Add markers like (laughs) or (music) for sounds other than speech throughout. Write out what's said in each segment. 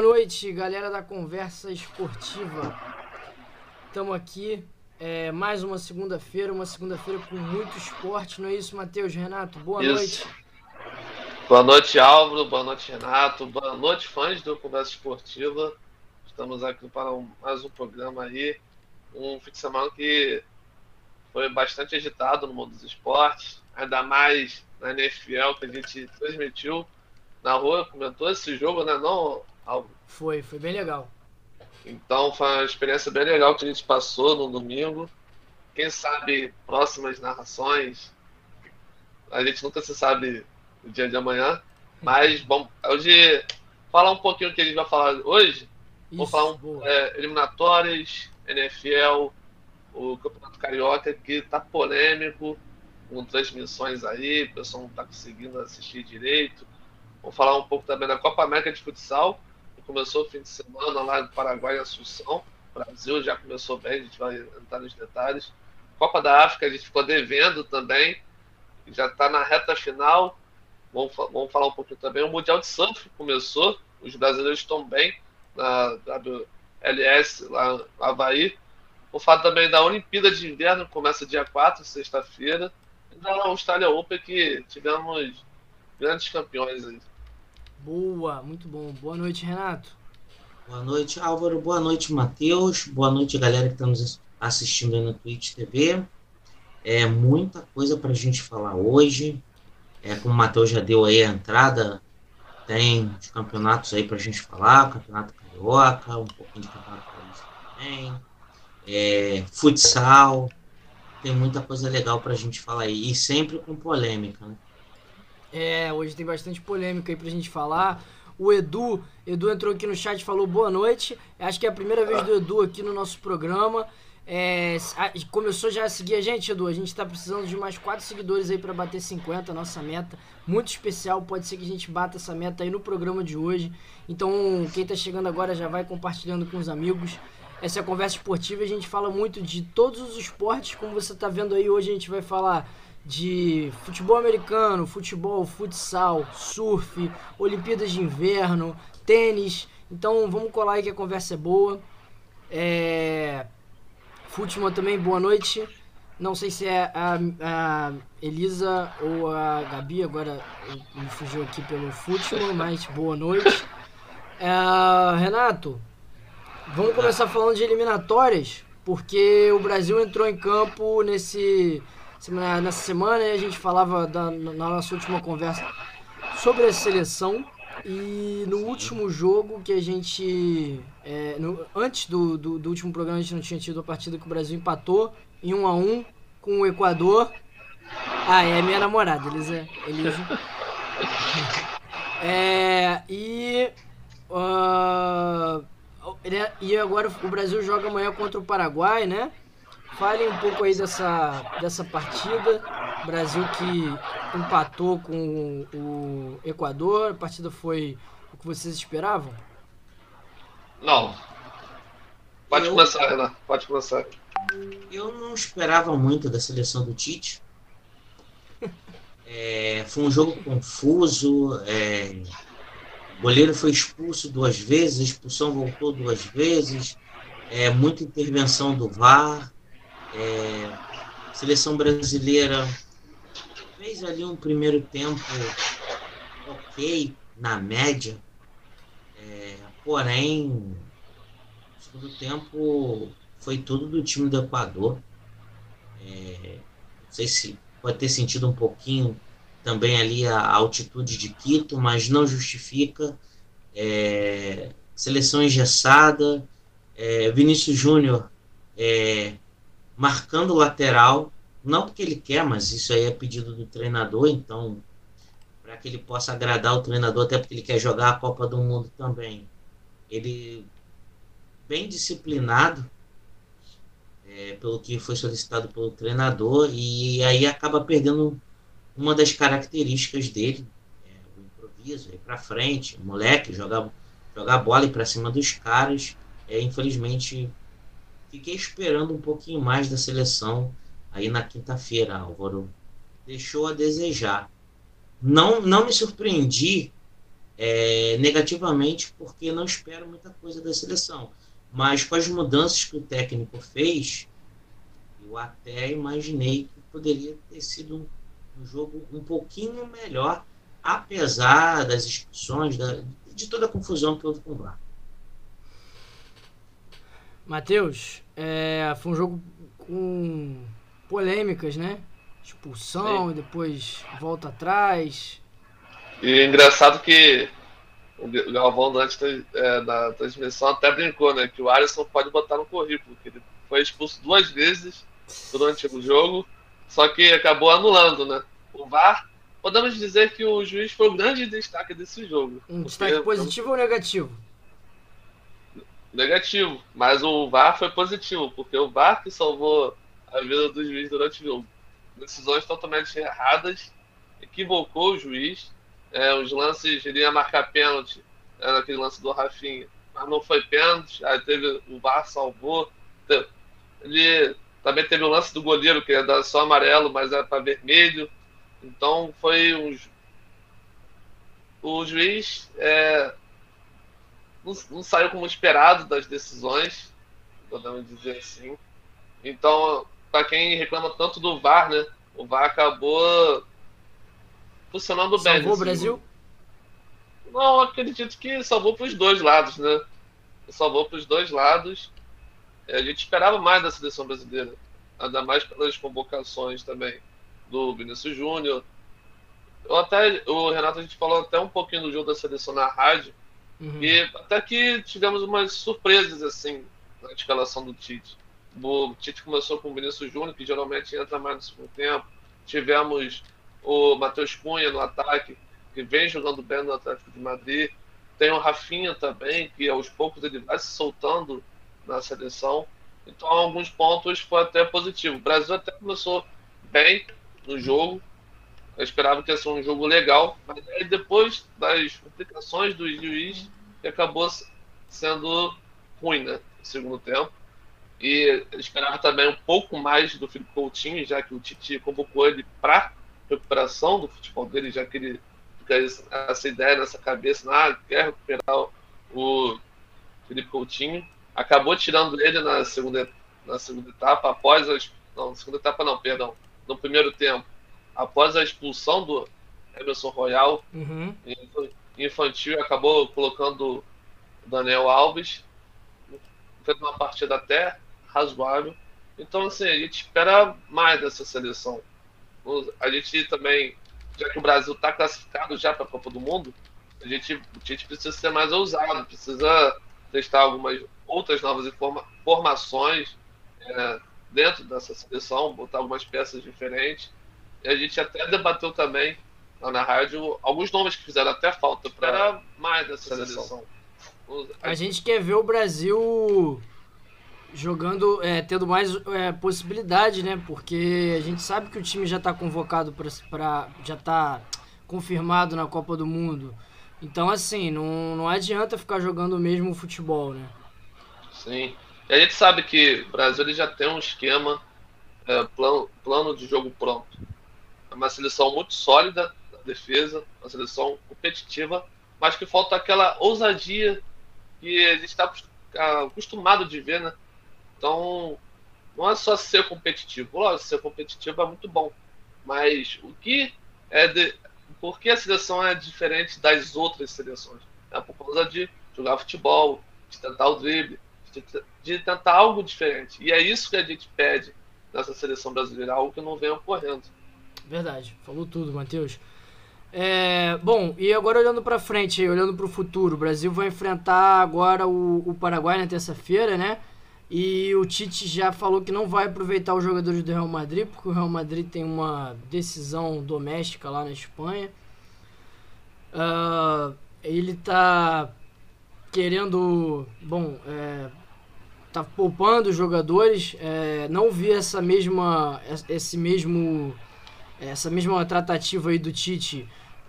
Boa noite, galera da Conversa Esportiva. Estamos aqui, é, mais uma segunda-feira, uma segunda-feira com muito esporte, não é isso, Matheus? Renato, boa isso. noite. Boa noite, Álvaro, boa noite, Renato, boa noite, fãs do Conversa Esportiva. Estamos aqui para um, mais um programa aí, um fim de semana que foi bastante agitado no mundo dos esportes, ainda mais na NFL que a gente transmitiu na rua, comentou esse jogo, né? Não, Álvaro? Foi, foi bem legal. Então foi uma experiência bem legal que a gente passou no domingo. Quem sabe próximas narrações. A gente nunca se sabe o dia de amanhã. (laughs) Mas bom, hoje falar um pouquinho do que a gente vai falar hoje. Isso, Vou falar um, é, eliminatórias, NFL, o Campeonato Carioca, que está polêmico, com transmissões aí, o pessoal não está conseguindo assistir direito. Vou falar um pouco também da Copa América de Futsal, começou o fim de semana lá no Paraguai, em Assunção. Brasil já começou bem, a gente vai entrar nos detalhes. Copa da África, a gente ficou devendo também, já está na reta final. Vamos, vamos falar um pouquinho também. O Mundial de Surf começou, os brasileiros estão bem na WLS, lá no Havaí. O fato também da Olimpíada de Inverno começa dia 4, sexta-feira. E da Austrália Open que tivemos grandes campeões aí. Boa, muito bom. Boa noite, Renato. Boa noite, Álvaro. Boa noite, Matheus. Boa noite, galera que está nos assistindo aí no Twitch TV. É muita coisa para a gente falar hoje. É, como o Matheus já deu aí a entrada, tem os campeonatos aí para a gente falar, Campeonato Carioca, um pouquinho de Campeonato Paulista também é, futsal, tem muita coisa legal para a gente falar aí, e sempre com polêmica, né? É, hoje tem bastante polêmica aí pra gente falar. O Edu, Edu entrou aqui no chat e falou boa noite. Acho que é a primeira vez do Edu aqui no nosso programa. É, começou já a seguir a gente, Edu. A gente tá precisando de mais quatro seguidores aí para bater 50, nossa meta. Muito especial, pode ser que a gente bata essa meta aí no programa de hoje. Então, quem tá chegando agora já vai compartilhando com os amigos. Essa é a conversa esportiva, a gente fala muito de todos os esportes, como você está vendo aí hoje a gente vai falar de futebol americano, futebol, futsal, surf, Olimpíadas de Inverno, tênis. Então vamos colar aí que a conversa é boa. É... Futebol também, boa noite. Não sei se é a, a, Elisa ou a Gabi, agora me fugiu aqui pelo futebol, (laughs) mas boa noite. É, Renato, Vamos começar falando de eliminatórias, porque o Brasil entrou em campo nesse nessa semana a gente falava da, na nossa última conversa sobre a seleção e no último jogo que a gente é, no, antes do, do, do, último programa a gente não tinha tido a partida que o Brasil empatou em 1 a 1 com o Equador ah é minha namorada Elisa Elisa é, e uh, e agora o Brasil joga amanhã contra o Paraguai, né? Fale um pouco aí dessa, dessa partida. Brasil que empatou com o Equador. A partida foi o que vocês esperavam? Não. Pode eu, começar, Renan. Pode começar. Eu não esperava muito da seleção do Tite. (laughs) É, foi um jogo confuso. É, o goleiro foi expulso duas vezes, a expulsão voltou duas vezes, é, muita intervenção do VAR. É, seleção brasileira fez ali um primeiro tempo ok, na média, é, porém, o segundo tempo foi tudo do time do Equador. É, não sei se pode ter sentido um pouquinho também ali a, altitude de Quito, mas não justifica. É, seleção engessada, é, Vinícius Júnior é, marcando lateral, não porque ele quer, mas isso aí é pedido do treinador, então para que ele possa agradar o treinador, até porque ele quer jogar a Copa do Mundo também. Ele bem disciplinado, é, pelo que foi solicitado pelo treinador, e aí acaba perdendo uma das características dele, é, o improviso, ir para frente, o moleque, jogar, jogar bola e para cima dos caras. É, infelizmente, fiquei esperando um pouquinho mais da seleção aí na quinta-feira, Álvaro. Deixou a desejar. Não, não me surpreendi é, negativamente, porque não espero muita coisa da seleção. Mas com as mudanças que o técnico fez, eu até imaginei que poderia ter sido um, jogo um pouquinho melhor, apesar das expulsões, da, de toda a confusão que houve com o VAR. Matheus, é, foi um jogo com polêmicas, né? Expulsão Sim. e depois volta atrás. E é engraçado que o Galvão, antes é, da transmissão, até brincou, né? Que o Alisson pode botar no currículo, que ele foi expulso duas vezes durante o jogo, só que acabou anulando, né? O VAR, podemos dizer que o juiz foi o grande destaque desse jogo. Um destaque positivo ou negativo? Negativo, mas o VAR foi positivo, porque o VAR que salvou a vida do juiz durante o jogo. Decisões totalmente erradas, equivocou o juiz. É, os lances, ele marcar pênalti, era aquele lance do Rafinha, mas não foi pênalti, aí teve o VAR salvou. Ele também teve o lance do goleiro, que ia dar só amarelo, mas era para vermelho. Então foi um. O juiz é, não, não, saiu como esperado das decisões, podemos dizer assim. Então, para quem reclama tanto do VAR, né? O VAR acabou funcionando salvou bem. Salvou o Brasil? Não, acredito que salvou para os dois lados, né? Salvou para os dois lados. A gente esperava mais da seleção brasileira, ainda mais pelas convocações também do Vinícius Júnior. Eu até, o Renato, a gente falou até um pouquinho do jogo da seleção na rádio, uhum. e até que tivemos umas surpresas assim na escalação do Tite. O Tite começou com o Vinícius Júnior, que geralmente entra mais no segundo tempo. Tivemos o Matheus Cunha no ataque, que vem jogando bem no Atlético de Madrid. Tem o Rafinha também, que aos poucos ele vai se soltando na seleção. Então, alguns pontos foi até positivo. O Brasil até começou bem no jogo. Eu esperava que ia ser um jogo legal, mas depois das complicações do juiz, acabou sendo ruim, né? No segundo tempo. E esperava também um pouco mais do Felipe Coutinho, já que o Titi convocou ele para recuperação do futebol dele, já que ele fica essa ideia nessa cabeça, ah, quer recuperar o Felipe Coutinho. Acabou tirando ele na segunda, na segunda etapa, após as. Não, segunda etapa não, perdão. No primeiro tempo, após a expulsão do Emerson Royal, uhum. infantil, acabou colocando o Daniel Alves. Fez uma partida até razoável. Então, assim, a gente espera mais dessa seleção. A gente também, já que o Brasil está classificado já para a Copa do Mundo, a gente, a gente precisa ser mais ousado, precisa testar algumas outras novas informações é, dentro dessa seleção, botar algumas peças diferentes. E a gente até debateu também lá na rádio alguns nomes que fizeram até falta para mais dessa seleção. A gente quer ver o Brasil jogando, é, tendo mais é, possibilidade, né? Porque a gente sabe que o time já está convocado para já está confirmado na Copa do Mundo. Então, assim, não, não adianta ficar jogando o mesmo futebol, né? Sim. E a gente sabe que o Brasil ele já tem um esquema, é, plano, plano de jogo pronto. Uma seleção muito sólida defesa, uma seleção competitiva, mas que falta aquela ousadia que a gente está acostumado de ver, né? Então, não é só ser competitivo. Lógico, ser competitivo é muito bom. Mas o que é de. Por que a seleção é diferente das outras seleções? É por causa de jogar futebol, de tentar o drible, de, de tentar algo diferente. E é isso que a gente pede nessa seleção brasileira, algo que não vem ocorrendo. Verdade, falou tudo, Matheus. É, bom, e agora olhando para frente, olhando para o futuro, o Brasil vai enfrentar agora o, o Paraguai na terça-feira, né? E o Tite já falou que não vai aproveitar os jogadores do Real Madrid, porque o Real Madrid tem uma decisão doméstica lá na Espanha. Uh, ele tá querendo, bom, é, tá poupando os jogadores. É, não vi essa mesma, esse mesmo, essa mesma tratativa aí do Tite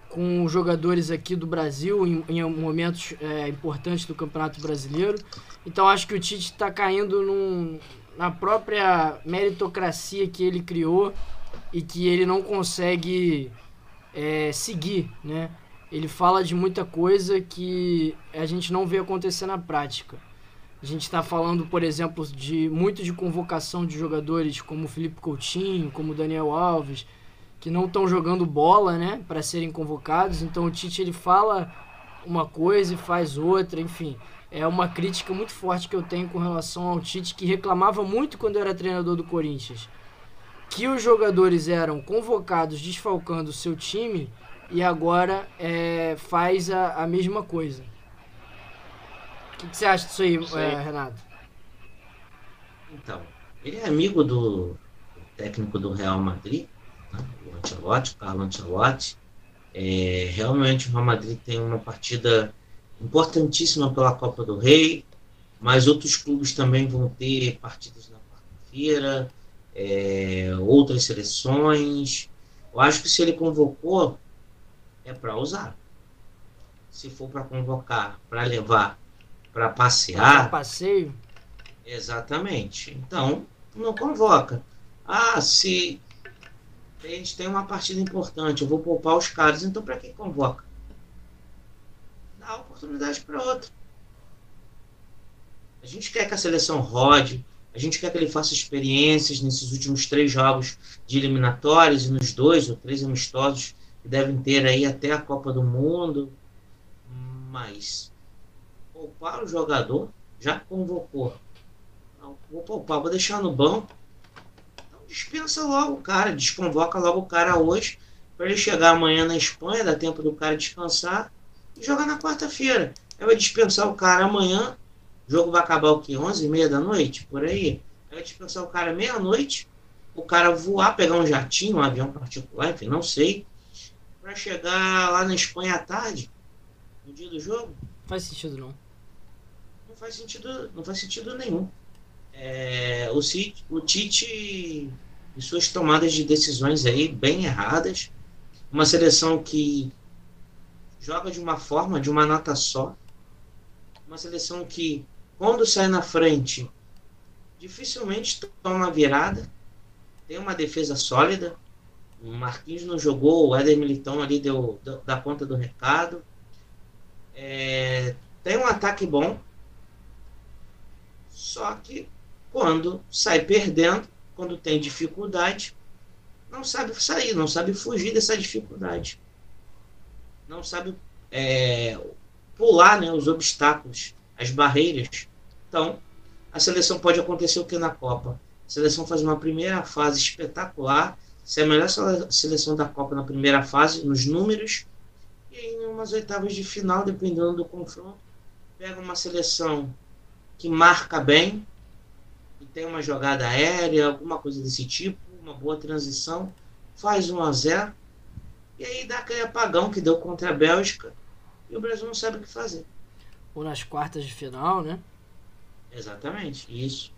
com jogadores aqui do Brasil em, em momentos é, importantes do Campeonato Brasileiro. Então acho que o Tite está caindo num, na própria meritocracia que ele criou e que ele não consegue é, seguir, né? ele fala de muita coisa que a gente não vê acontecer na prática. A gente está falando, por exemplo, de muito de convocação de jogadores como o Felipe Coutinho, como o Daniel Alves, que não estão jogando bola, né, para serem convocados. Então o Tite ele fala uma coisa e faz outra, enfim. É uma crítica muito forte que eu tenho com relação ao Tite, que reclamava muito quando era treinador do Corinthians, que os jogadores eram convocados desfalcando o seu time e agora é, faz a, a mesma coisa. O que, que você acha disso aí, é, Renato? Então, ele é amigo do técnico do Real Madrid, Ancelotti, Carlo Ancelotti. É, realmente o Real Madrid tem uma partida importantíssima pela Copa do Rei, mas outros clubes também vão ter partidas na quarta-feira, é, outras seleções. Eu acho que se ele convocou, é para usar. Se for para convocar, para levar, para passear. Pra passeio? Exatamente. Então, não convoca. Ah, se a gente tem uma partida importante, eu vou poupar os caras, então para que convoca? Dá oportunidade para outro. A gente quer que a seleção rode, a gente quer que ele faça experiências nesses últimos três jogos de eliminatórios e nos dois ou três amistosos que devem ter aí até a Copa do Mundo. Mas poupar o jogador já convocou. Não, vou poupar, vou deixar no banco dispensa logo o cara, desconvoca logo o cara hoje, para ele chegar amanhã na Espanha, dá tempo do cara descansar e jogar na quarta-feira. Aí vai dispensar o cara amanhã, o jogo vai acabar o quê? 11 e meia da noite? Por aí. Aí vai dispensar o cara meia-noite, o cara voar, pegar um jatinho, um avião particular, enfim, não sei, para chegar lá na Espanha à tarde, no dia do jogo. Faz sentido não. Não faz sentido, não faz sentido nenhum é, o, o Tite e suas tomadas de decisões aí bem erradas. Uma seleção que joga de uma forma, de uma nota só. Uma seleção que, quando sai na frente, dificilmente toma virada. Tem uma defesa sólida. O Marquinhos não jogou, o Éder Militão ali deu, deu da conta do recado. É, tem um ataque bom. Só que quando sai perdendo, quando tem dificuldade, não sabe sair, não sabe fugir dessa dificuldade. Não sabe é, pular né, os obstáculos, as barreiras. Então, a seleção pode acontecer o que na Copa? A seleção faz uma primeira fase espetacular, se é a melhor seleção da Copa na primeira fase, nos números, e em umas oitavas de final, dependendo do confronto, pega uma seleção que marca bem, tem uma jogada aérea, alguma coisa desse tipo, uma boa transição, faz 1 a 0 e aí dá aquele apagão que deu contra a Bélgica e o Brasil não sabe o que fazer. Ou nas quartas de final, né? Exatamente, isso.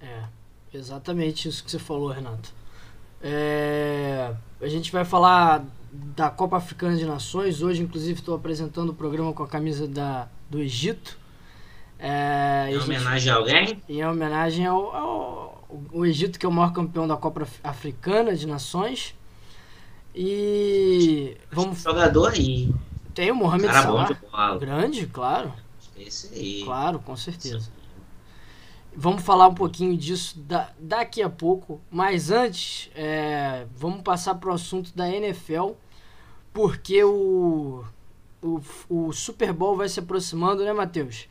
É, exatamente isso que você falou, Renato. É, a gente vai falar da Copa Africana de Nações. Hoje, inclusive, estou apresentando o programa com a camisa da, do Egito. É, em homenagem a alguém? Em homenagem ao, ao, ao, Egito, que é o maior campeão da Copa Africana de Nações. E. Vamos... Jogador aí. Tem o Mohamed Cara Salah. Grande, claro. Esse aí. Claro, com certeza. Vamos falar um pouquinho disso da, daqui a pouco. Mas antes, é, vamos passar para o assunto da NFL. Porque o, o, o Super Bowl vai se aproximando, né, Matheus?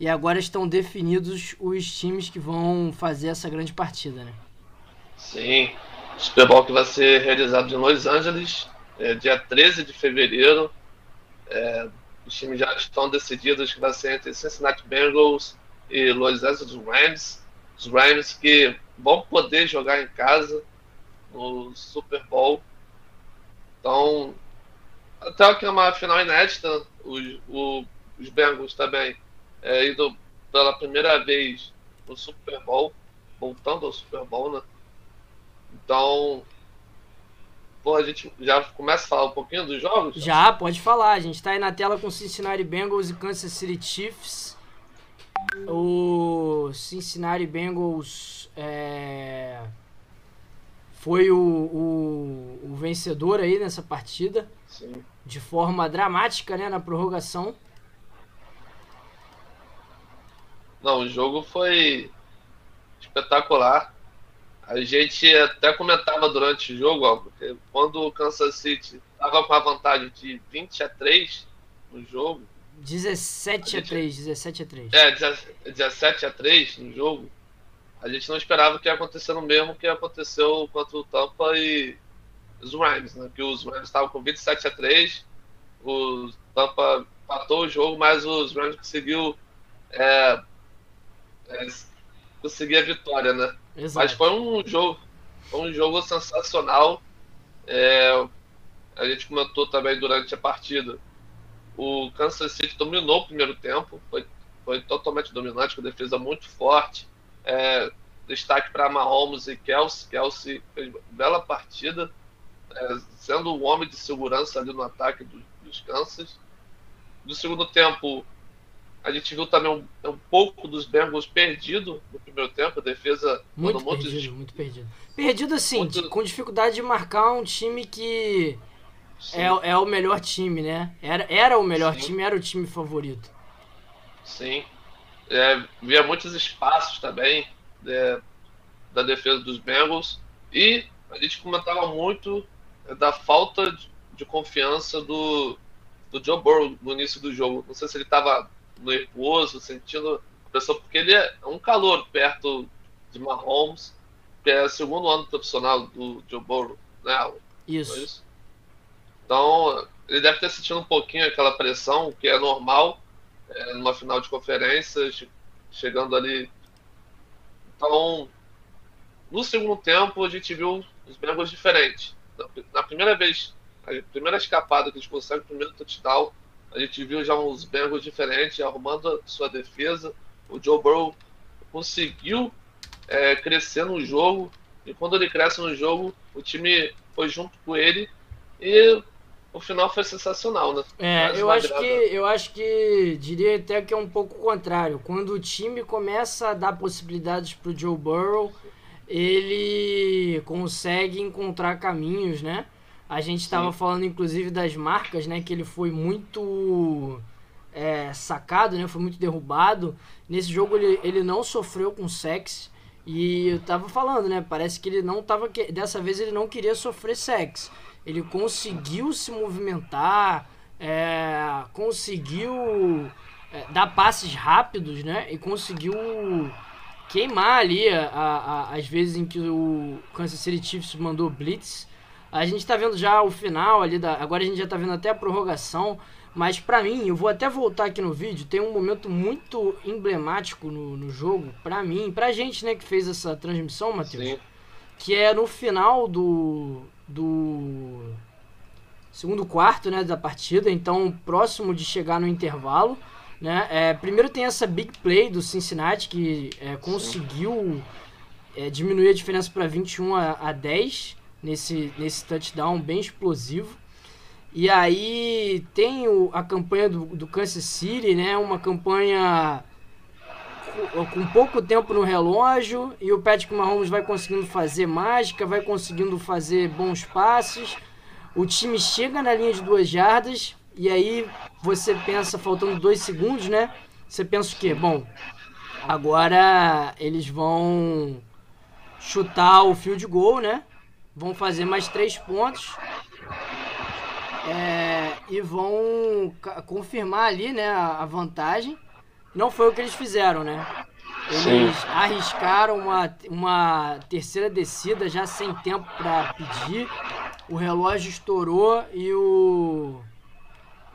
E agora estão definidos os times que vão fazer essa grande partida, né? Sim. O Super Bowl que vai ser realizado em Los Angeles, é, dia 13 de fevereiro. É, os times já estão decididos que vai ser entre Cincinnati Bengals e Los Angeles Rams. Os Rams que vão poder jogar em casa no Super Bowl. Então, até que é uma final inédita, os, os Bengals também é, indo pela primeira vez no Super Bowl, voltando ao Super Bowl, né? Então, pô, a gente já começa a falar um pouquinho dos jogos? Já, pode falar. A gente tá aí na tela com Cincinnati Bengals e Kansas City Chiefs. O Cincinnati Bengals é... foi o, o, o vencedor aí nessa partida. Sim. De forma dramática, né? Na prorrogação. Não, o jogo foi espetacular. A gente até comentava durante o jogo, ó, porque quando o Kansas City estava com a vantagem de 20 a 3 no jogo. 17 a, gente, a 3, 17 a 3. É, 17 a 3 no jogo. A gente não esperava que ia acontecer no mesmo que aconteceu contra o Tampa e os Rams, né? Que os Rams estavam com 27 a 3, o Tampa empatou o jogo, mas os Rams conseguiu é, é, conseguir a vitória, né? Exato. Mas foi um jogo, foi um jogo sensacional. É, a gente comentou também durante a partida. O Kansas City dominou o primeiro tempo, foi, foi totalmente dominante, com defesa muito forte. É, destaque para Mahomes e Kelsey. Kelsey fez bela partida, é, sendo o homem de segurança ali no ataque do, dos Kansas. No segundo tempo, a gente viu também um, um pouco dos Bengals perdido no primeiro tempo, a defesa muito perdido, de... muito perdido. Perdido assim, muito... com dificuldade de marcar um time que é, é o melhor time, né? Era, era o melhor Sim. time, era o time favorito. Sim. É, via muitos espaços também é, da defesa dos Bengals e a gente comentava muito é, da falta de, de confiança do, do Joe Burrow no início do jogo. Não sei se ele estava nervoso, sentindo pressão, porque ele é um calor perto de Mahomes, que é o segundo ano profissional do Joe Burrow, né? Isso. É isso. Então, ele deve ter sentido um pouquinho aquela pressão, que é normal é, numa final de conferência, chegando ali. Então, no segundo tempo, a gente viu os Bengals diferentes. Na primeira vez, a primeira escapada que eles conseguem, o primeiro touchdown, a gente viu já uns Bengals diferentes, arrumando a sua defesa. O Joe Burrow conseguiu é, crescer no jogo, e quando ele cresce no jogo, o time foi junto com ele, e o final foi sensacional, né? É, eu acho, que, eu acho que diria até que é um pouco o contrário. Quando o time começa a dar possibilidades para o Joe Burrow, ele consegue encontrar caminhos, né? A gente estava falando, inclusive, das marcas, né? Que ele foi muito é, sacado, né? Foi muito derrubado. Nesse jogo ele, ele não sofreu com sexo. E eu tava falando, né? Parece que ele não tava. Dessa vez ele não queria sofrer sexo. Ele conseguiu se movimentar, é, conseguiu é, dar passes rápidos, né? E conseguiu queimar ali a, a, as vezes em que o Kansas City Chiefs mandou blitz a gente tá vendo já o final ali da. Agora a gente já tá vendo até a prorrogação. Mas para mim, eu vou até voltar aqui no vídeo, tem um momento muito emblemático no, no jogo, para mim, pra gente, né, que fez essa transmissão, Matheus. Que é no final do. do. segundo quarto, né, da partida, então próximo de chegar no intervalo. Né? É, primeiro tem essa big play do Cincinnati que é, conseguiu é, diminuir a diferença para 21 a, a 10 nesse, nesse touchdown bem explosivo. E aí tem o, a campanha do, do Kansas City, né? Uma campanha com, com pouco tempo no relógio e o Patrick Mahomes vai conseguindo fazer mágica, vai conseguindo fazer bons passes. O time chega na linha de duas jardas e aí você pensa, faltando dois segundos, né? Você pensa o quê? Bom, agora eles vão chutar o field goal, né? Vão fazer mais três pontos é, e vão confirmar ali né, a, vantagem. Não foi o que eles fizeram, né? Eles Sim. arriscaram uma, uma terceira descida já sem tempo para pedir. O relógio estourou e o,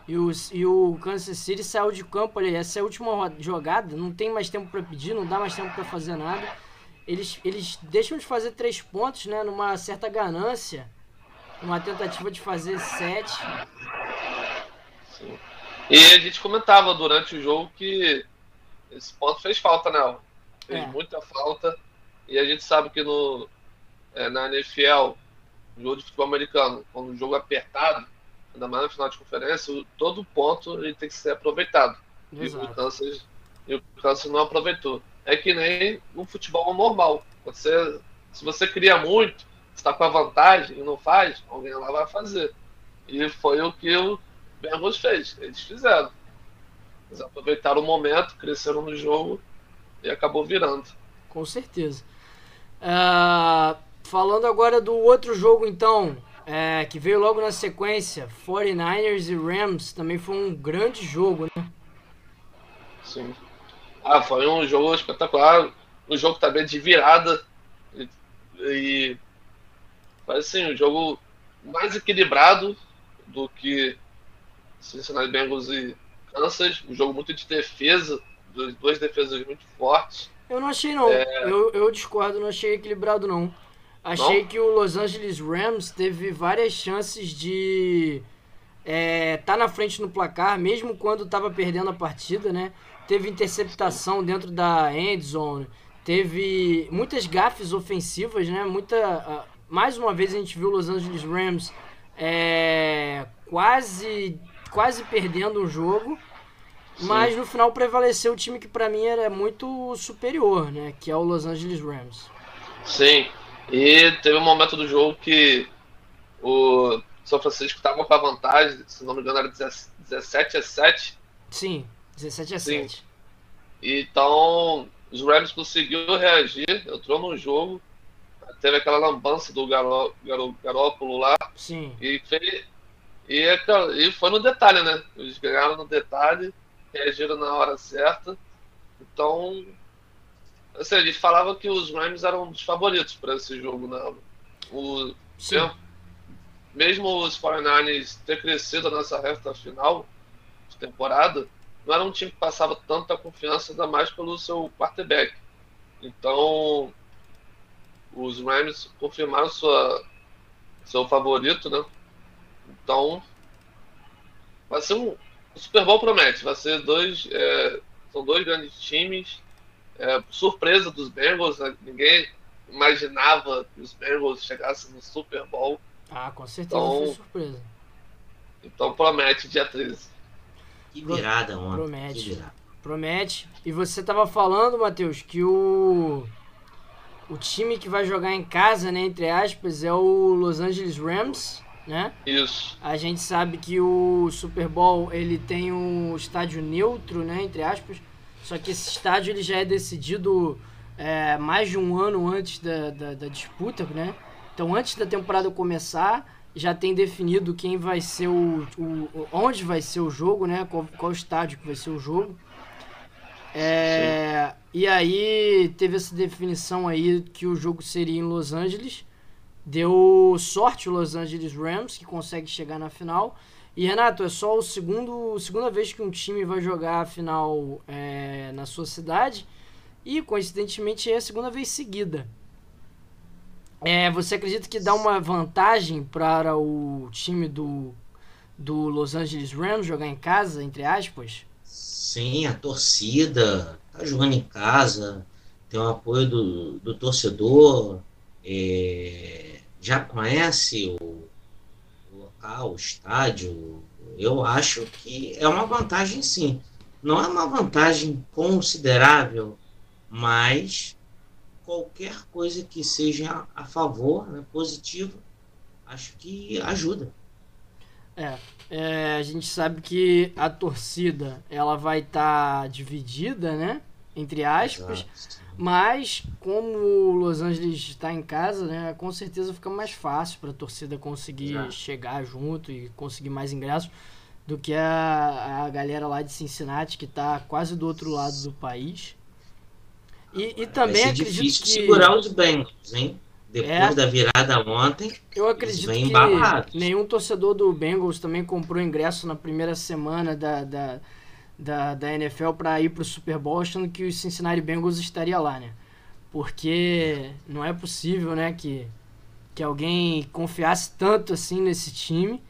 e o, e o Kansas City saiu de campo ali. Essa é a última jogada, não tem mais tempo para pedir, não dá mais tempo para fazer nada eles, eles deixam de fazer três pontos, né? Numa certa ganância. Uma tentativa de fazer sete. Sim. E a gente comentava durante o jogo que esse ponto fez falta, né? Fez é. muita falta. E a gente sabe que no, é, na NFL, no jogo de futebol americano, quando o jogo é apertado, ainda mais no final de conferência, todo ponto ele tem que ser aproveitado. Exato. E o Kansas, e o Kansas não aproveitou é que nem no futebol normal. Você, se você cria muito, está com a vantagem e não faz, alguém lá vai fazer. E foi o que o Bengals fez. Eles fizeram. Eles aproveitaram o momento, cresceram no jogo e acabou virando. Com certeza. Uh, falando agora do outro jogo, então, é, que veio logo na sequência, 49ers e Rams, também foi um grande jogo, né? Sim. Ah, foi um jogo espetacular, um jogo também de virada e, e assim, um jogo mais equilibrado do que Cincinnati Bengals e Kansas, um jogo muito de defesa, duas defesas muito fortes. Eu não achei não, é... eu, eu discordo, não achei equilibrado não. Achei não? que o Los Angeles Rams teve várias chances de é, tá na frente no placar, mesmo quando estava perdendo a partida, né? Teve interceptação dentro da end zone, teve muitas gafes ofensivas, né? Muita, mais uma vez a gente viu o Los Angeles Rams é, quase, quase perdendo o jogo. Sim. Mas no final prevaleceu o time que para mim era muito superior, né? Que é o Los Angeles Rams. Sim. E teve um momento do jogo que o São Francisco estava com a vantagem, se não me engano era 17 a 7. Sim, 17 a Sim. 7. Então, os Rams conseguiu reagir, entrou no jogo, teve aquela lambança do Garó, Garó, Garópolo lá. Sim. E, fez, e, é e foi no detalhe, né? Eles ganharam no detalhe, reagiram na hora certa. Então, assim, eles falavam que os Rams eram um dos favoritos para esse jogo, né? O, Sim. Mesmo os 49ers ter crescido nessa reta final de temporada, não era um time que passava tanta confiança, ainda mais pelo seu quarterback. Então, os Rams confirmaram sua, seu favorito, né? Então, vai ser um. O Super Bowl promete, vai ser dois. É, são dois grandes times. É, surpresa dos Bengals, né? ninguém imaginava que os Bengals chegassem no Super Bowl. Ah, com certeza então, foi surpresa. Então promete dia 13. Que virada, mano. Promete. Virada. Promete. E você tava falando, Matheus, que o o time que vai jogar em casa, né, entre aspas, é o Los Angeles Rams, né? Isso. A gente sabe que o Super Bowl ele tem um estádio neutro, né, entre aspas. Só que esse estádio ele já é decidido é, mais de um ano antes da, da, da, disputa, né? Então, antes da temporada começar, já tem definido quem vai ser o, o onde vai ser o jogo, né? Qual, qual estádio que vai ser o jogo. É, e aí teve essa definição aí que o jogo seria em Los Angeles. Deu sorte o Los Angeles Rams, que consegue chegar na final. E Renato, é só o segundo segunda vez que um time vai jogar a final é, na sua cidade. E coincidentemente é a segunda vez seguida. É, você acredita que dá uma vantagem para o time do, do Los Angeles Rams jogar em casa, entre aspas? Sim, a torcida tá jogando em casa, tem o apoio do, do torcedor, é, já conhece o, o local, o estádio. Eu acho que é uma vantagem sim. Não é uma vantagem considerável, mas qualquer coisa que seja a favor, né, positivo, acho que ajuda. É, é, a gente sabe que a torcida ela vai estar tá dividida, né? Entre aspas. Exato. Mas como o Los Angeles está em casa, né? Com certeza fica mais fácil para a torcida conseguir Exato. chegar junto e conseguir mais ingressos do que a, a galera lá de Cincinnati que está quase do outro lado do país. E, e também acredito difícil que segurar os Bengals, hein? Depois é, da virada ontem, eu acredito que nenhum torcedor do Bengals também comprou ingresso na primeira semana da, da, da, da NFL para ir para o Super Bowl achando que o Cincinnati Bengals estaria lá, né? Porque não é possível, né, que, que alguém confiasse tanto assim nesse time,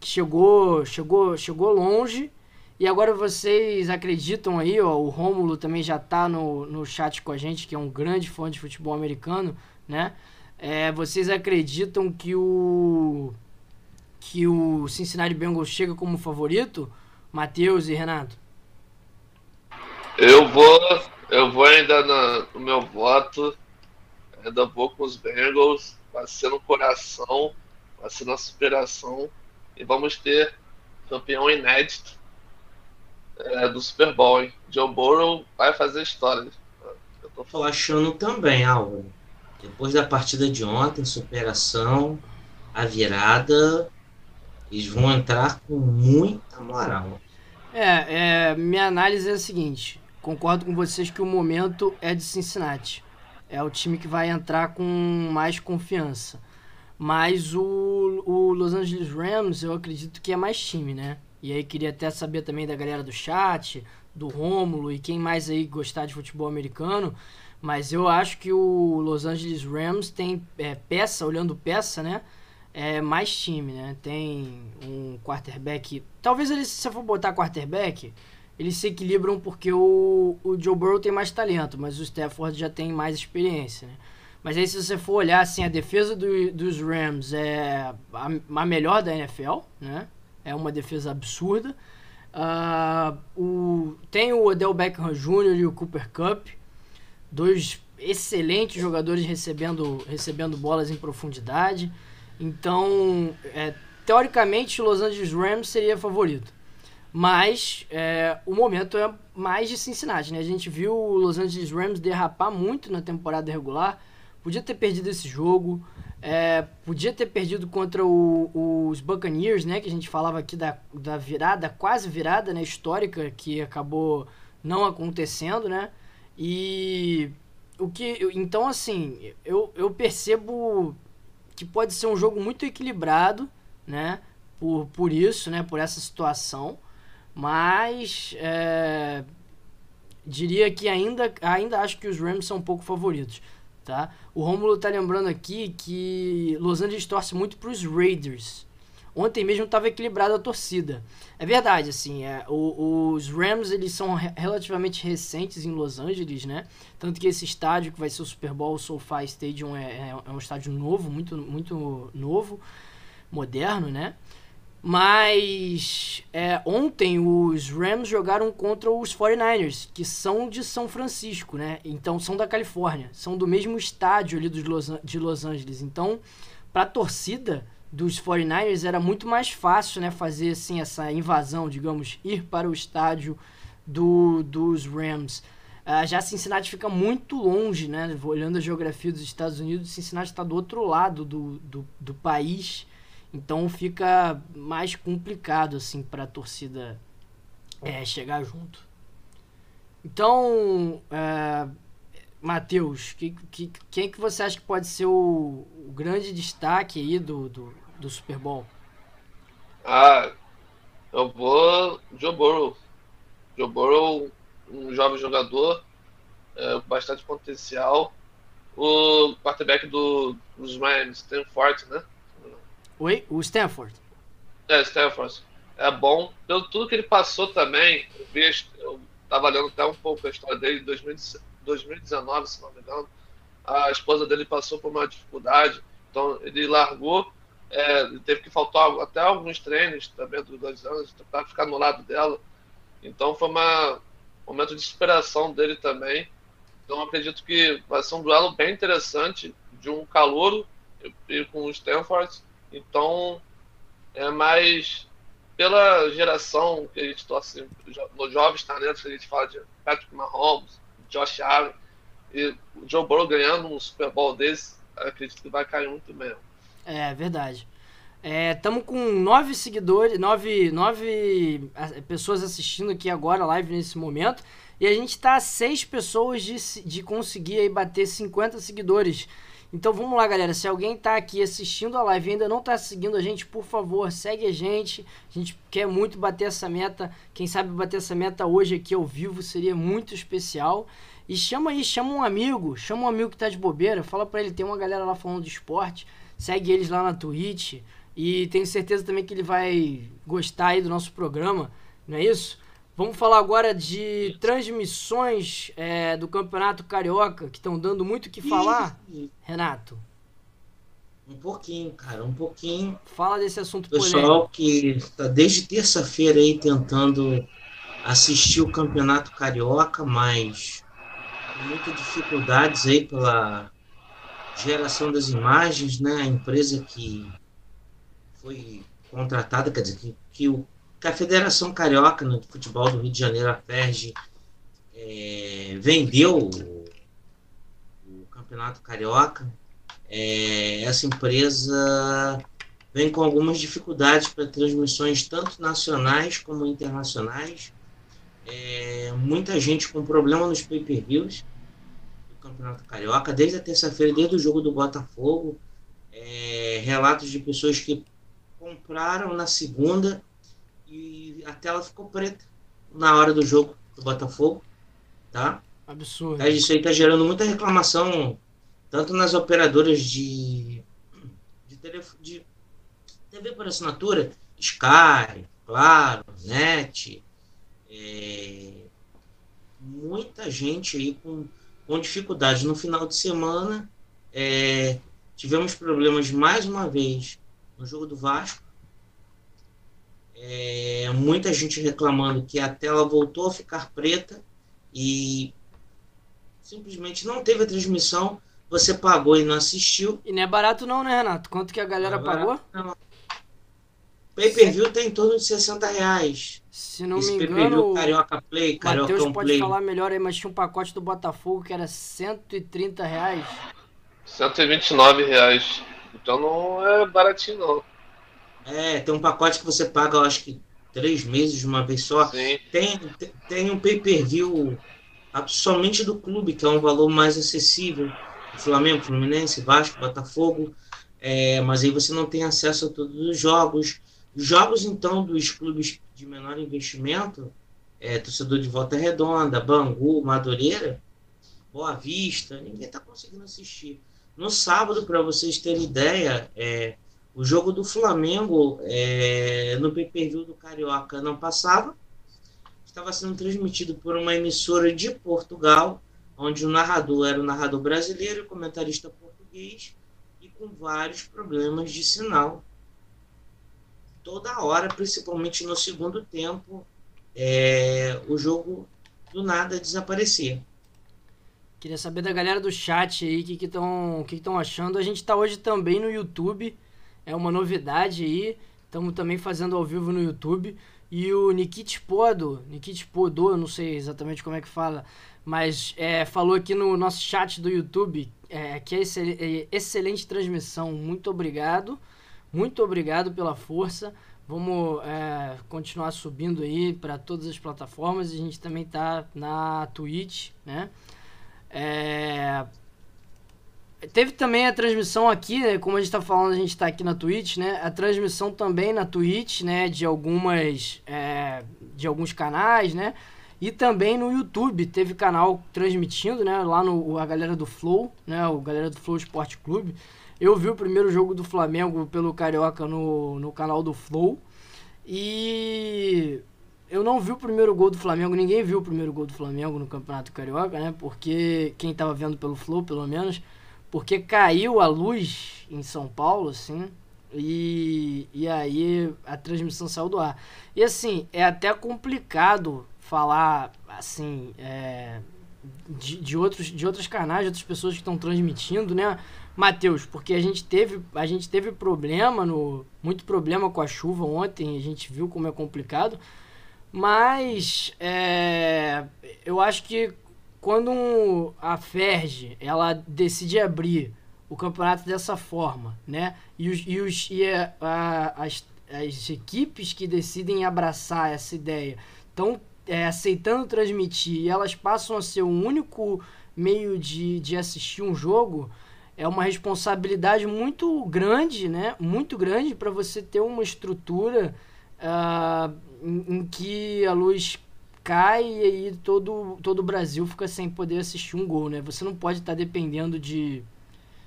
que chegou, chegou, chegou longe. E agora vocês acreditam aí, ó, o Rômulo também já tá no, no chat com a gente, que é um grande fã de futebol americano, né? É, vocês acreditam que o que o Cincinnati Bengals chega como favorito? Matheus e Renato? Eu vou, eu vou ainda na, no meu voto, ainda vou com os Bengals. vai ser no coração, vai ser na superação e vamos ter campeão inédito é, do Super Bowl, hein? Joe Burrow vai fazer história. Eu tô, tô achando também, Álvaro. Depois da partida de ontem, superação, a virada, eles vão entrar com muita moral. É, é, minha análise é a seguinte: concordo com vocês que o momento é de Cincinnati. É o time que vai entrar com mais confiança. Mas o, o Los Angeles Rams, eu acredito que é mais time, né? E aí queria até saber também da galera do chat, do Rômulo e quem mais aí gostar de futebol americano. Mas eu acho que o Los Angeles Rams tem é, peça, olhando peça, né? É mais time, né? Tem um quarterback. Talvez ele, se você for botar quarterback, eles se equilibram porque o, o Joe Burrow tem mais talento, mas o Stafford já tem mais experiência, né? Mas aí se você for olhar assim, a defesa do, dos Rams é a, a, melhor da NFL, né? É uma defesa absurda. Uh, o, tem o Odell Beckham Jr. e o Cooper Cup, dois excelentes jogadores recebendo, recebendo bolas em profundidade. Então, é, teoricamente, Los Angeles Rams seria favorito. Mas é, o momento é mais de Cincinnati, né? A gente viu o Los Angeles Rams derrapar muito na temporada regular. Podia ter perdido esse jogo. É, podia ter perdido contra o, os Buccaneers, né? Que a gente falava aqui da, da virada, quase virada, né? Histórica, que acabou não acontecendo, né? E o que. Então, assim, eu, eu percebo que pode ser um jogo muito equilibrado, né? Por, por isso, né? Por essa situação. Mas é, diria que ainda, ainda acho que os Rams são um pouco favoritos. Tá? O Romulo tá lembrando aqui que Los Angeles torce muito para os Raiders. Ontem mesmo estava equilibrada a torcida. É verdade, assim, é, o, os Rams eles são relativamente recentes em Los Angeles, né? Tanto que esse estádio que vai ser o Super Bowl, o SoFi Stadium, é, é, é um estádio novo, muito, muito novo, moderno, né? Mas é, ontem os Rams jogaram contra os 49ers, que são de São Francisco, né? Então são da Califórnia, são do mesmo estádio ali dos Los, de Los Angeles. Então, para a torcida dos 49ers era muito mais fácil, né, fazer assim essa invasão, digamos, ir para o estádio do, dos Rams. Uh, já Cincinnati fica muito longe, né? Olhando a geografia dos Estados Unidos, Cincinnati está do outro lado do, do, do país. Então fica mais complicado assim para a torcida é, chegar junto. Então, é, Matheus, que, que, quem que você acha que pode ser o, o grande destaque aí do, do, do, Super Bowl? Ah, eu vou Joe Burrow. Joe Burrow, um jovem jogador, é, bastante potencial. O quarterback do, dos Miami, Stanford, né? Oi? O Stanford. É, Stanford. É bom. Pelo tudo que ele passou também, eu, vi, eu tava lendo até um pouco a história dele em 2019, se não me engano. A esposa dele passou por uma dificuldade, então ele largou, é, ele teve que faltar até alguns treinos também dos dois anos para ficar no lado dela. Então foi uma, um momento de superação dele também. Então acredito que vai ser um duelo bem interessante de um calouro e, e com o Stanford então, é mais pela geração que a gente torce, nos jovens talentos que a gente fala de Patrick Mahomes, Josh Allen, e o Joe Burrow ganhando um Super Bowl desse, acredito que vai cair muito mesmo. É, verdade. Estamos é, com nove seguidores, nove, nove pessoas assistindo aqui agora, live nesse momento. E a gente está a seis pessoas de, de conseguir aí bater 50 seguidores. Então vamos lá, galera. Se alguém tá aqui assistindo a live e ainda não tá seguindo a gente, por favor, segue a gente. A gente quer muito bater essa meta. Quem sabe bater essa meta hoje aqui ao vivo seria muito especial. E chama aí, chama um amigo, chama um amigo que tá de bobeira, fala para ele, tem uma galera lá falando de esporte, segue eles lá na Twitch e tenho certeza também que ele vai gostar aí do nosso programa, não é isso? Vamos falar agora de transmissões é, do Campeonato Carioca, que estão dando muito o que falar. Renato. Um pouquinho, cara, um pouquinho. Fala desse assunto Pessoal polêmico. que está desde terça-feira aí tentando assistir o Campeonato Carioca, mas com muitas dificuldades aí pela geração das imagens, né? A empresa que foi contratada, quer dizer, que, que, o, que a Federação Carioca no Futebol do Rio de Janeiro, a FERJ, é, vendeu o, o, Campeonato Carioca. É, essa empresa vem com algumas dificuldades para transmissões tanto nacionais como internacionais. É, muita gente com problema nos pay-per-views do Campeonato Carioca, desde a terça-feira, desde o jogo do Botafogo. É, relatos de pessoas que compraram na segunda a tela ficou preta na hora do jogo do Botafogo, tá? Absurdo. Isso aí tá gerando muita reclamação, tanto nas operadoras de, de, telefone, de TV por assinatura, Sky, Claro, Net, é, muita gente aí com, com dificuldade. No final de semana, é, tivemos problemas mais uma vez no jogo do Vasco. É, muita gente reclamando que a tela voltou a ficar preta e simplesmente não teve a transmissão. Você pagou e não assistiu. E não é barato não, né, Renato? Quanto que a galera não é pagou? Não. Pay per view tem em torno de 60 reais. Se não Esse me engano, Carioca Play, Carioca Matheus pode Play. falar melhor aí, mas tinha um pacote do Botafogo que era 130 reais. 129 reais. Então não é baratinho não. É, tem um pacote que você paga, eu acho que três meses de uma vez só. Sim. Tem, tem um pay-per-view somente do clube, que é um valor mais acessível. Flamengo, Fluminense, Vasco, Botafogo. É, mas aí você não tem acesso a todos os jogos. Jogos, então, dos clubes de menor investimento, é, torcedor de Volta Redonda, Bangu, Madureira, Boa Vista, ninguém está conseguindo assistir. No sábado, para vocês terem ideia, é, o jogo do Flamengo é, no pay-per-view do Carioca não passava. Estava sendo transmitido por uma emissora de Portugal, onde o narrador era o narrador brasileiro e comentarista português, e com vários problemas de sinal toda hora, principalmente no segundo tempo, é, o jogo do nada desaparecer. Queria saber da galera do chat aí o que estão que que achando. A gente está hoje também no YouTube, é uma novidade aí. Estamos também fazendo ao vivo no YouTube. E o Nikit Podo, Nikit Podo, não sei exatamente como é que fala, mas é, falou aqui no nosso chat do YouTube é, que é, é excelente transmissão. Muito obrigado. Muito obrigado pela força. Vamos é, continuar subindo aí para todas as plataformas. A gente também tá na Twitch, né? É... Teve também a transmissão aqui, né? como a gente está falando, a gente está aqui na Twitch, né? A transmissão também na Twitch, né? De algumas, é, de alguns canais, né? E também no YouTube teve canal transmitindo, né? Lá no a galera do Flow, né? O galera do Flow Esporte Clube. Eu vi o primeiro jogo do Flamengo pelo Carioca no, no canal do Flow. E eu não vi o primeiro gol do Flamengo, ninguém viu o primeiro gol do Flamengo no Campeonato Carioca, né? Porque quem estava vendo pelo Flow, pelo menos, porque caiu a luz em São Paulo, assim, e, e aí a transmissão saiu do ar. E assim, é até complicado falar, assim, é, de, de, outros, de outros canais, de outras pessoas que estão transmitindo, né? Matheus, porque a gente teve a gente teve problema no muito problema com a chuva ontem, a gente viu como é complicado, mas é, eu acho que quando um, a Ferge ela decide abrir o campeonato dessa forma, né? E, os, e, os, e a, a, as, as equipes que decidem abraçar essa ideia estão é, aceitando transmitir e elas passam a ser o único meio de, de assistir um jogo, é uma responsabilidade muito grande, né? Muito grande para você ter uma estrutura uh, em, em, que a luz cai e aí todo, todo o Brasil fica sem poder assistir um gol, né? Você não pode estar tá dependendo de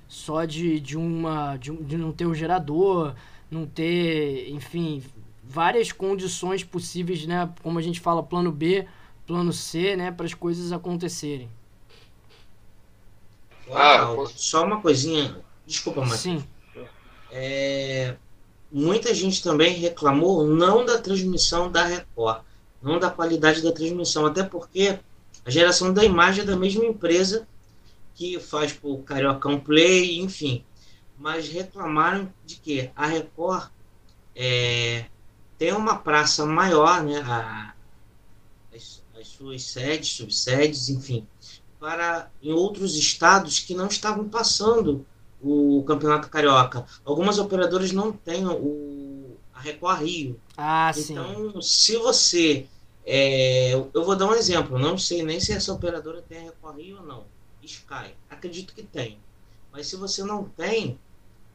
só de, de uma de, de não ter o gerador, não ter, enfim, várias condições possíveis, né? Como a gente fala, plano B, plano C, né? Para as coisas acontecerem. Ah, só uma coisinha. Desculpa, mas. Sim. É, muita gente também reclamou não da transmissão da Record, não da qualidade da transmissão, até porque a geração da imagem é da mesma empresa que faz o Cariocão Play, enfim. Mas reclamaram de que a Record é, tem uma praça maior, né? A, as, as suas sedes, subsedes, enfim, para em outros estados que não estavam passando o Campeonato Carioca. Algumas operadoras não têm o, a Record Rio. Ah, sim. Então, se você. É, eu vou dar um exemplo, não sei nem se essa operadora tem a Record Rio ou não. Sky. Acredito que tem. Mas se você não tem,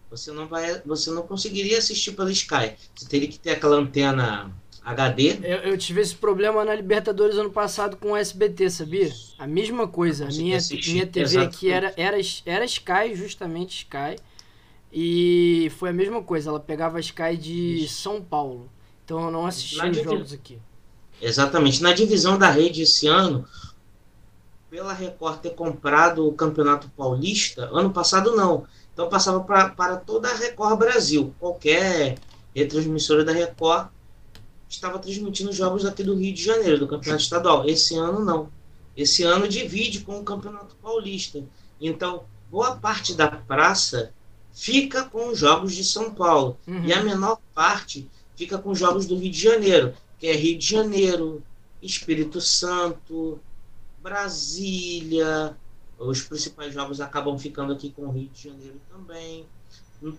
você não vai, você não conseguiria assistir pelo Sky. Você teria que ter aquela antena HD. Eu, eu tive esse problema na Libertadores ano passado com o SBT, sabia? A mesma coisa. A minha, minha TV Exatamente. aqui era, era, era Sky, justamente Sky. E foi a mesma coisa. Ela pegava a Sky de Isso. São Paulo. Então eu não assisti os jogos aqui. Exatamente. Na divisão da rede esse ano, pela Record ter comprado o Campeonato Paulista, ano passado não. Então passava pra, para toda a Record Brasil. Qualquer retransmissora da Record estava transmitindo jogos aqui do Rio de Janeiro, do Campeonato Estadual. Esse ano não. Esse ano divide com o Campeonato Paulista. Então, boa parte da praça fica com os jogos de São Paulo. Uhum. E a menor parte fica com os jogos do Rio de Janeiro, que é Rio de Janeiro, Espírito Santo, Brasília. Os principais jogos acabam ficando aqui com o Rio de Janeiro também.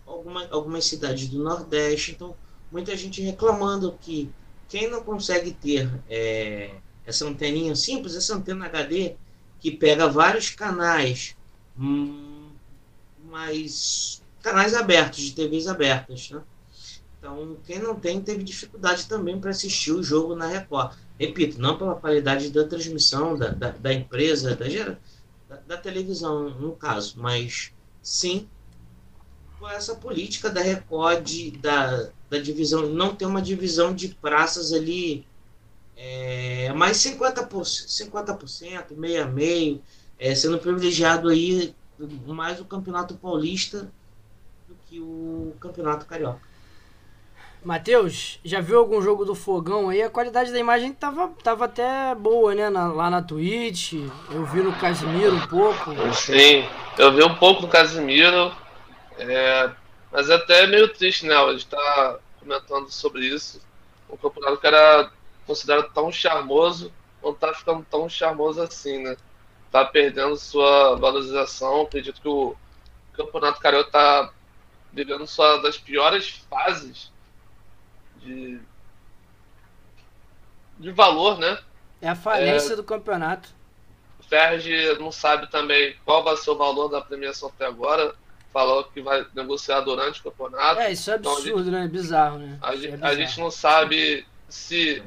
Alguma, algumas cidades do Nordeste. Então, muita gente reclamando que quem não consegue ter é, essa anteninha simples, essa antena HD, que pega vários canais, hum, mas canais abertos, de TVs abertas. Né? Então, quem não tem, teve dificuldade também para assistir o jogo na Record. Repito, não pela qualidade da transmissão da, da, da empresa, da, da, televisão, no caso, mas sim por essa política da Record, da, da divisão, não ter uma divisão de praças ali, é, mais 50%, 50% meio a meio, é, sendo privilegiado aí mais o Campeonato Paulista que o Campeonato Carioca. Matheus, já viu algum jogo do Fogão aí? A qualidade da imagem tava, tava até boa, né? Na, lá na Twitch. Eu vi no Casimiro um pouco. Sim, eu vi um pouco no Casimiro. É, mas é até meio triste, né? A gente tá comentando sobre isso. O campeonato que era considerado tão charmoso não tá ficando tão charmoso assim, né? Tá perdendo sua valorização. Acredito que o campeonato carioca tá vivendo sua das piores fases de, de valor, né? É a falência é, do campeonato. O Ferg não sabe também qual vai ser o valor da premiação até agora. Falou que vai negociar durante o campeonato. É, isso é absurdo, então, gente, né? É bizarro, né? A, é bizarro. a, gente não sabe se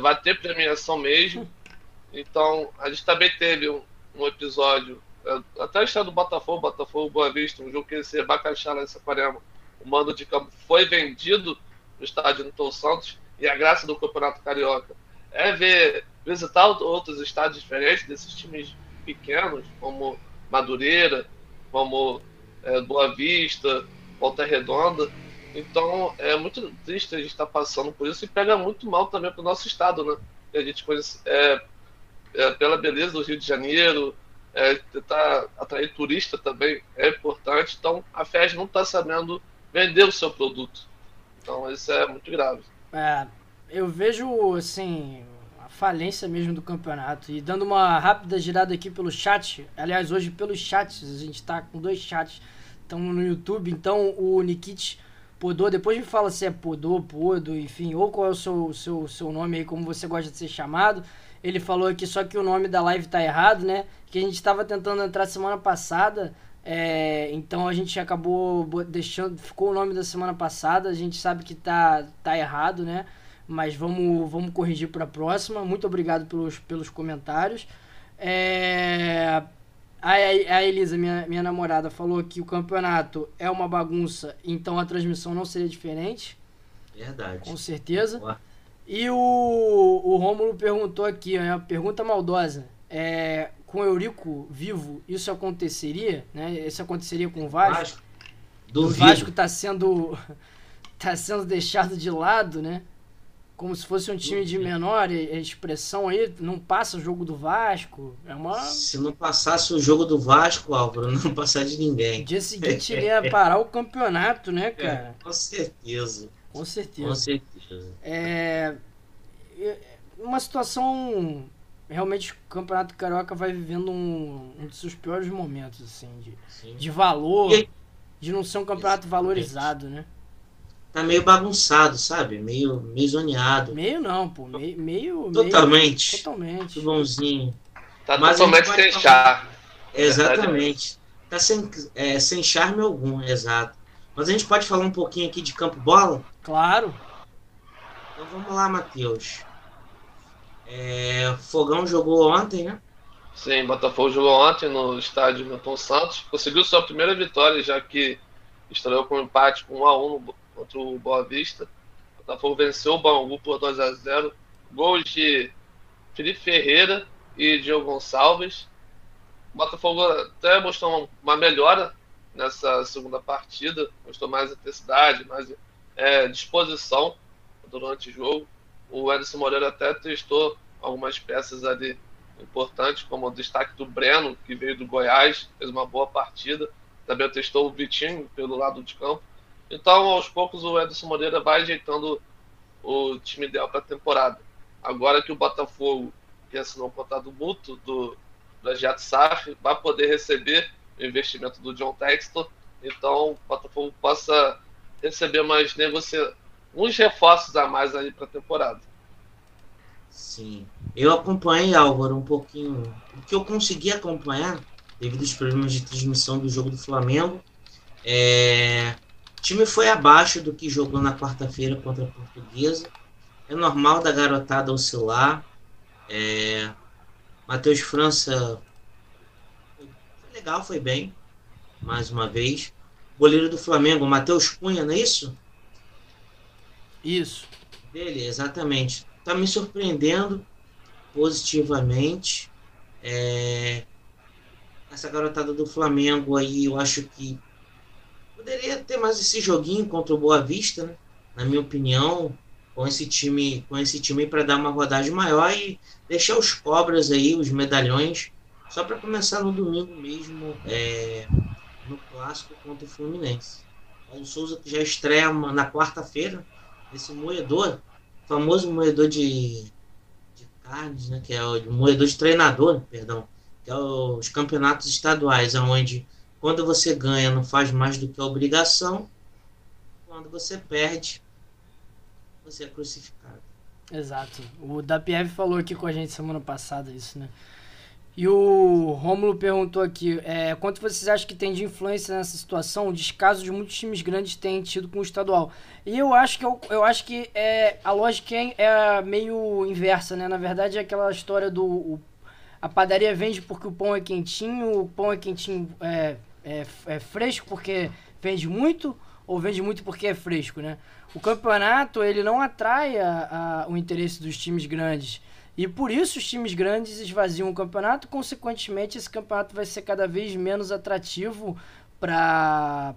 vai ter premiação mesmo. Então, a gente também teve um, um episódio, até a história do Botafogo, Botafogo Boa Vista, um jogo que ser Bacaxá em Saquarema. O mando de campo foi vendido no estádio Newton Santos. E a graça do Campeonato Carioca é ver, visitar outros estádios diferentes desses times pequenos, como Madureira, como é, Boa Vista, Volta Redonda. Então é muito triste a gente estar tá passando por isso e pega muito mal também para o nosso estado, né? a gente conhece, é, é, pela beleza do Rio de Janeiro, é, tentar atrair turista também é importante. Então a FES não está sabendo vender o seu produto. Então isso é muito grave. É, eu vejo, assim, a falência mesmo do campeonato. E dando uma rápida girada aqui pelo chat, aliás, hoje pelos chats, a gente tá com dois chats, estamos no YouTube, então o Nikit Podô, depois me fala se é Podô, Podo, enfim, ou qual é o seu, seu, seu nome aí, como você gosta de ser chamado. Ele falou aqui só que o nome da live tá errado, né? Que a gente estava tentando entrar semana passada, é, então a gente acabou deixando, ficou o nome da semana passada, a gente sabe que tá, tá errado, né? Mas vamos, vamos corrigir para a próxima. Muito obrigado pelos, pelos comentários. É, a, a Elisa, minha, minha namorada, falou que o campeonato é uma bagunça, então a transmissão não seria diferente. Verdade. Com certeza. E o, o Rômulo perguntou aqui, é uma pergunta maldosa. É, com o Eurico vivo, isso aconteceria, né? Isso aconteceria com o Vasco. Vasco. O Vasco está sendo (laughs) tá sendo deixado de lado, né? como se fosse um time de menor expressão aí, não passa o jogo do Vasco. É uma. Se não passasse o jogo do Vasco, Álvaro, (laughs) não passar de ninguém. Dia seguinte ia parar o campeonato, né, (laughs) é, cara? É, com certeza. Com certeza. Com certeza. É. Uma situação. Realmente o Campeonato Carioca vai vivendo um, um dos seus piores momentos, assim, de, de valor, de não ser um campeonato valorizado, né? tá meio bagunçado, sabe? Meio, meio zoneado. Meio não, pô. Meio. meio totalmente. Meio, totalmente. Bonzinho. Tá Mas totalmente sem charme. Exatamente. Tá sem, é, sem charme algum, exato. Mas a gente pode falar um pouquinho aqui de campo bola? Claro. Então vamos lá, Matheus. É, Fogão jogou ontem, né? Sim, Botafogo jogou ontem no estádio Milton Santos. Conseguiu sua primeira vitória, já que estreou com um empate com 1 a 1 no contra o Boa Vista. O Botafogo venceu o Bangu por 2 a 0 Gols de Felipe Ferreira e Diogo Gonçalves. O Botafogo até mostrou uma melhora nessa segunda partida, mostrou mais intensidade, mais é, disposição durante o jogo. O Edson Moreira até testou algumas peças ali importantes, como o destaque do Breno, que veio do Goiás, fez uma boa partida. Também testou o Vitinho pelo lado de campo. Então, aos poucos, o Edson Moreira vai ajeitando o time ideal para a temporada. Agora que o Botafogo, que assinou um contrato mútuo do projeto SAF, vai poder receber o investimento do John Textor, então o Botafogo possa receber mais negocia uns reforços a mais aí para a temporada. Sim. Eu acompanhei, Álvaro, um pouquinho. O que eu consegui acompanhar, devido aos problemas de transmissão do jogo do Flamengo, é time foi abaixo do que jogou na quarta-feira contra a Portuguesa. É normal da garotada oscilar. É... Matheus França foi legal, foi bem, mais uma vez. Goleiro do Flamengo, Matheus Cunha, não é isso? Isso. Dele, exatamente. Tá me surpreendendo positivamente. É... Essa garotada do Flamengo aí, eu acho que poderia ter mais esse joguinho contra o Boa Vista, né? Na minha opinião, com esse time, com esse time para dar uma rodagem maior e deixar os cobras aí, os medalhões, só para começar no domingo mesmo, é, no clássico contra o Fluminense. O Souza que já estreia na quarta-feira, esse moedor, famoso moedor de, de carnes, né? Que é o moedor de treinador, perdão, que é os campeonatos estaduais, onde quando você ganha, não faz mais do que a obrigação. Quando você perde, você é crucificado. Exato. O Dapiev falou aqui com a gente semana passada isso, né? E o Rômulo perguntou aqui, é, quanto vocês acham que tem de influência nessa situação o descaso de muitos times grandes têm tido com o estadual? E eu acho que, eu, eu acho que é, a lógica é, é meio inversa, né? Na verdade é aquela história do... O, a padaria vende porque o pão é quentinho, o pão é quentinho é, é, é fresco porque vende muito ou vende muito porque é fresco, né? O campeonato ele não atrai a, a, o interesse dos times grandes e por isso os times grandes esvaziam o campeonato. Consequentemente, esse campeonato vai ser cada vez menos atrativo para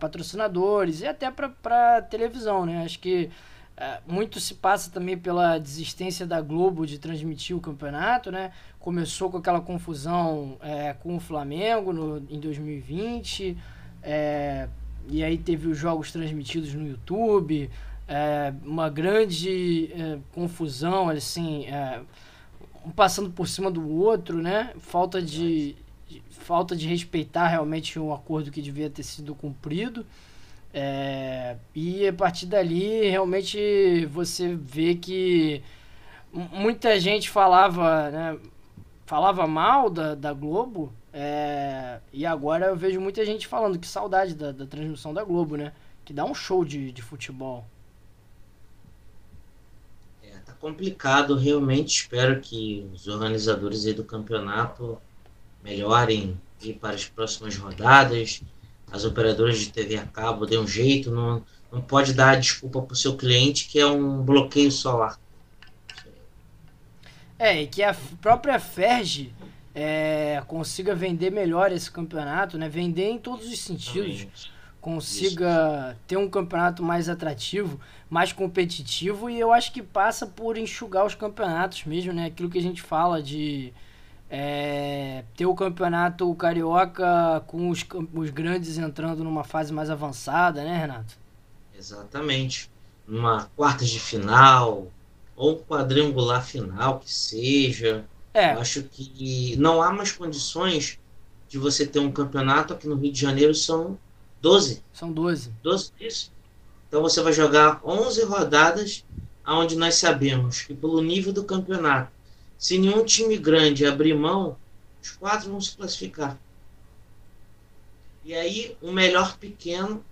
patrocinadores e até para televisão, né? Acho que é, muito se passa também pela desistência da Globo de transmitir o campeonato, né? Começou com aquela confusão é, com o Flamengo no, em 2020, é, e aí teve os jogos transmitidos no YouTube, é, uma grande é, confusão, assim, é, um passando por cima do outro, né? Falta de, de, falta de respeitar realmente um acordo que devia ter sido cumprido. É, e a partir dali, realmente, você vê que muita gente falava, né, falava mal da, da Globo, é, e agora eu vejo muita gente falando que saudade da, da transmissão da Globo, né? Que dá um show de, de futebol. Complicado, realmente. Espero que os organizadores do campeonato melhorem para as próximas rodadas as operadoras de TV a cabo dê um jeito, não, não pode dar desculpa para o seu cliente que é um bloqueio solar. É, e que a própria Ferg é, consiga vender melhor esse campeonato, né? Vender em todos os sentidos. Consiga Isso. ter um campeonato mais atrativo, mais competitivo e eu acho que passa por enxugar os campeonatos mesmo, né? Aquilo que a gente fala de é, ter o campeonato carioca com os, os grandes entrando numa fase mais avançada, né, Renato? Exatamente. Numa quartas de final ou um quadrangular final que seja. É. Eu acho que não há mais condições de você ter um campeonato aqui no Rio de Janeiro são 12. São 12. 12, isso. Então você vai jogar 11 rodadas, aonde nós sabemos que pelo nível do campeonato, se nenhum time grande abrir mão, os quatro vão se classificar. E aí o melhor pequeno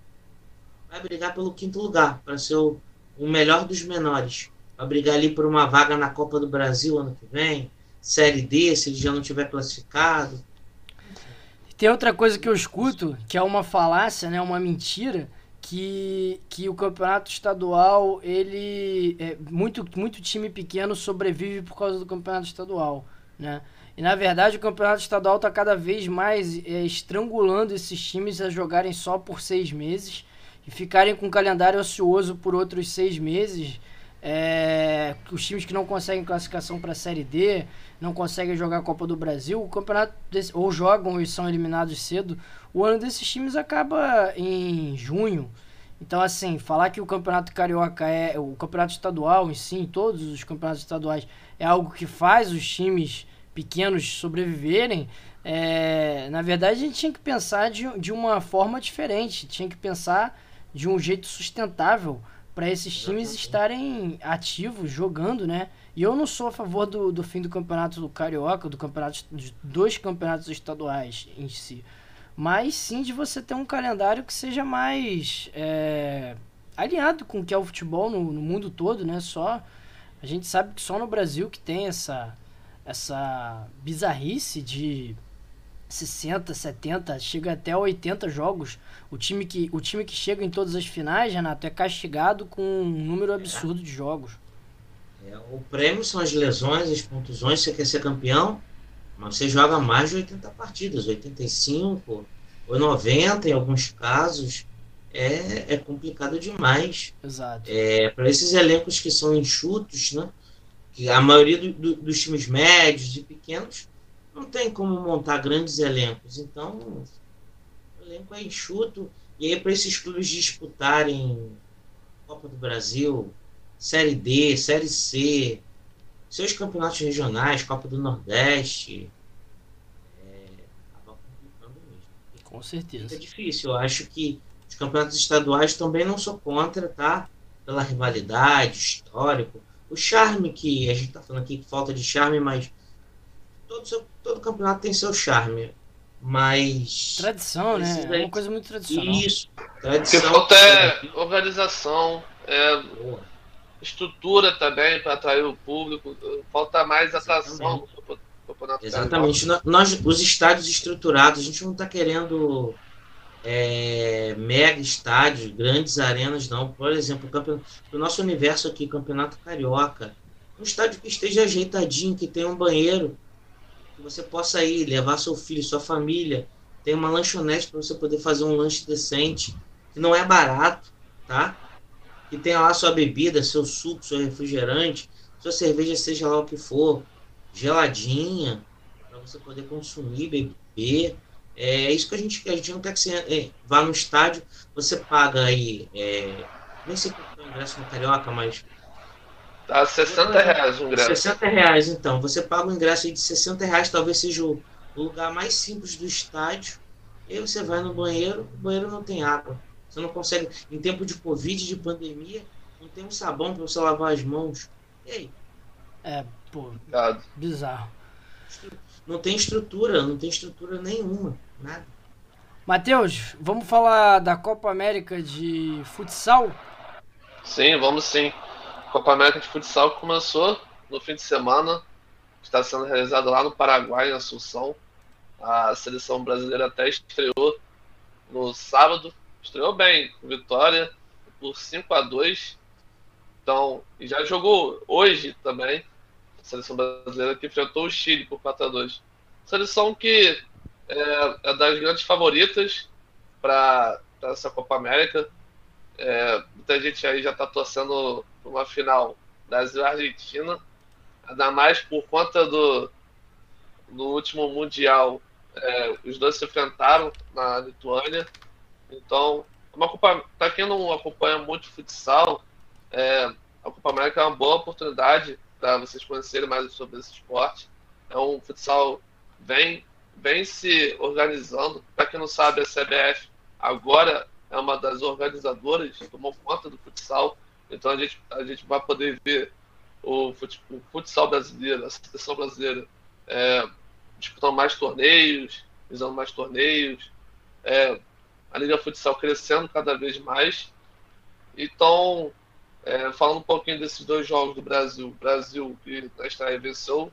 vai brigar pelo quinto lugar, para ser o, o melhor dos menores. Vai brigar ali por uma vaga na Copa do Brasil ano que vem, Série D, se ele já não tiver classificado. Tem outra coisa que eu escuto, que é uma falácia, né, uma mentira, que, que o campeonato estadual, ele é, muito muito time pequeno sobrevive por causa do campeonato estadual, né? E na verdade o campeonato estadual está cada vez mais é, estrangulando esses times a jogarem só por seis meses e ficarem com calendário ocioso por outros seis meses. É, os times que não conseguem classificação para a Série D, não conseguem jogar a Copa do Brasil, o campeonato desse, ou jogam e são eliminados cedo, o ano desses times acaba em junho. Então, assim, falar que o campeonato carioca é o campeonato estadual em si, todos os campeonatos estaduais, é algo que faz os times pequenos sobreviverem, é, na verdade a gente tinha que pensar de, de uma forma diferente, tinha que pensar de um jeito sustentável para esses times estarem ativos, jogando, né? E eu não sou a favor do, do fim do campeonato do Carioca, do campeonato dos campeonatos estaduais em si. Mas sim de você ter um calendário que seja mais é, alinhado com o que é o futebol no, no mundo todo, né? Só a gente sabe que só no Brasil que tem essa essa bizarrice de 60, 70, chega até 80 jogos. O time que, o time que chega em todas as finais, Renato, é castigado com um número absurdo de jogos. É, o prêmio são as lesões, as contusões. Você quer ser campeão, mas você joga mais de 80 partidas, 85 ou 90 em alguns casos. É, é complicado demais. Exato. É, Para esses elencos que são enxutos, né? Que a maioria do, do, dos times médios e pequenos não tem como montar grandes elencos. Então, o elenco é enxuto. E aí, para esses clubes disputarem Copa do Brasil, Série D, Série C, seus campeonatos regionais, Copa do Nordeste, é, acaba complicando mesmo. Com certeza. É difícil. Eu acho que os campeonatos estaduais também não sou contra, tá? Pela rivalidade, histórico. O charme que a gente está falando aqui, falta de charme, mas todo, todo campeonato tem seu charme. Mas. Tradição, né? É uma coisa muito tradicional. Isso. Tradição. O que falta é organização, é Boa. Estrutura também para atrair o público. Falta mais atração campeonato. Exatamente. Nós, os estádios estruturados, a gente não está querendo é, mega estádios, grandes arenas, não. Por exemplo, o, nosso universo aqui, Campeonato Carioca, um estádio que esteja ajeitadinho, que tenha um banheiro que você possa ir, levar seu filho, sua família. Tem uma lanchonete para você poder fazer um lanche decente, que não é barato, tá? Que tenha lá sua bebida, seu suco, seu refrigerante, sua cerveja, seja lá o que for, geladinha, para você poder consumir, beber. É isso que a gente quer. A gente não quer que você é, vá no estádio, você paga aí. É, nem sei quanto é o ingresso no Carioca, mas Tá 60 reais o ingresso. 60 reais, então. Você paga um ingresso de 60 reais, talvez seja o lugar mais simples do estádio. E aí você vai no banheiro, o banheiro não tem água. Você não consegue. Em tempo de Covid, de pandemia, não tem um sabão para você lavar as mãos. E aí? É, pô. Bizarro. Não tem estrutura, não tem estrutura nenhuma. Nada. Matheus, vamos falar da Copa América de futsal? Sim, vamos sim. Copa América de Futsal começou no fim de semana, está sendo realizado lá no Paraguai, em Assunção. A seleção brasileira até estreou no sábado, estreou bem, vitória por 5 a 2 Então, e já jogou hoje também, a seleção brasileira que enfrentou o Chile por 4 a 2 Seleção que é, é das grandes favoritas para essa Copa América. É, muita gente aí já está torcendo uma final Brasil-Argentina, ainda mais por conta do, do último Mundial. É, os dois se enfrentaram na Lituânia, então, para quem não acompanha muito futsal, é, a Copa América é uma boa oportunidade para vocês conhecerem mais sobre esse esporte. É um futsal bem, bem se organizando. Para quem não sabe, a CBF agora é uma das organizadoras, tomou conta do futsal. Então a gente, a gente vai poder ver o, futsal brasileiro, a seleção brasileira, é, disputando mais torneios, visando mais torneios. É, a Liga Futsal crescendo cada vez mais. Então, é, falando um pouquinho desses dois jogos do Brasil. Brasil que na estreia venceu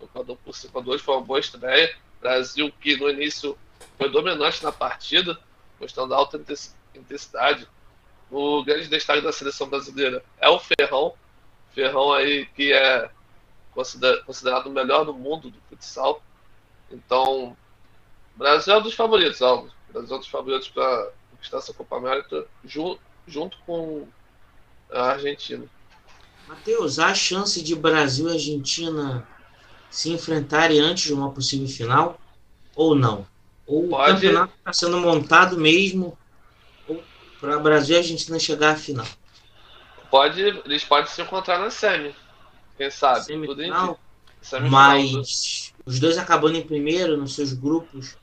o Equador por 5 a 2 foi uma boa estreia. Brasil que no início foi dominante na partida, mostrando alta intensidade. O grande destaque da seleção brasileira é o Ferrão. Ferrão aí que é considerado o melhor do mundo do futsal. Então, Brasil é um dos favoritos, Alves das outros favoritos para conquistar essa Copa América, ju junto com a Argentina. Matheus, há chance de Brasil e Argentina se enfrentarem antes de uma possível final? Ou não? Ou Pode. o campeonato está sendo montado mesmo para Brasil e Argentina chegar à final? Pode, eles podem se encontrar na semi. Quem sabe? Semifinal, mas os dois acabando em primeiro nos seus grupos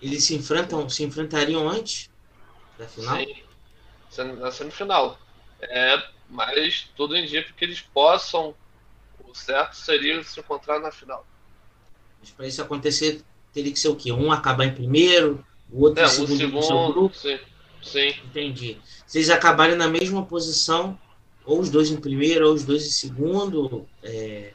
eles se enfrentam, se enfrentariam antes da final? Sim, na semifinal. É, mas tudo indica que eles possam. O certo seria se encontrar na final. Mas para isso acontecer, teria que ser o quê? Um acabar em primeiro, o outro é, em segundo, segundo seu grupo? Sim. sim. Entendi. Se eles acabarem na mesma posição, ou os dois em primeiro, ou os dois em segundo, é,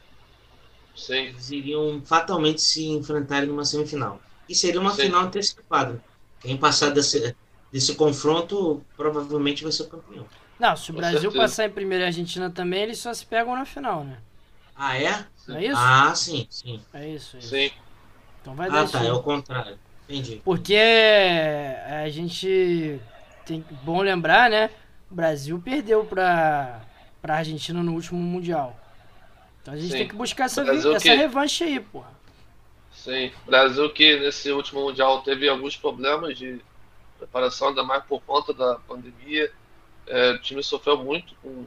sim. eles iriam fatalmente se enfrentarem numa semifinal e seria uma Sim. final antecipada. Quem passar desse, desse confronto provavelmente vai ser o campeão. Não, se o Com Brasil certeza. passar em primeiro e a Argentina também, eles só se pegam na final, né? Ah, é? Não é isso? Ah, sim, sim. É isso, é isso. Sim. Então vai dar Ah, tá, é o contrário. Entendi. Porque a gente tem bom lembrar, né? O Brasil perdeu para para Argentina no último mundial. Então a gente Sim. tem que buscar essa, essa revanche aí, porra. Sim, Brasil que nesse último Mundial teve alguns problemas de preparação, ainda mais por conta da pandemia. É, o time sofreu muito com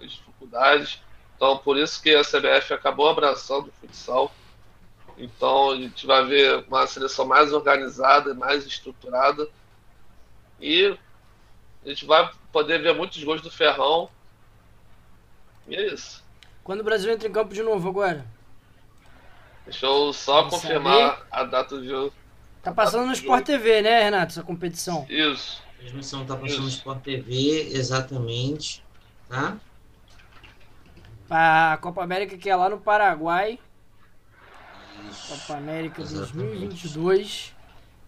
dificuldades. Então, por isso que a CBF acabou abraçando o futsal. Então, a gente vai ver uma seleção mais organizada, mais estruturada. E a gente vai poder ver muitos gols do Ferrão. E é isso. Quando o Brasil entra em campo de novo agora? Deixa eu só Vamos confirmar saber. a data do jogo. Tá passando no Sport TV, né, Renato, essa competição? Isso. A transmissão tá passando Isso. no Sport TV, exatamente. Tá? A Copa América que é lá no Paraguai. Isso. Copa América exatamente. 2022.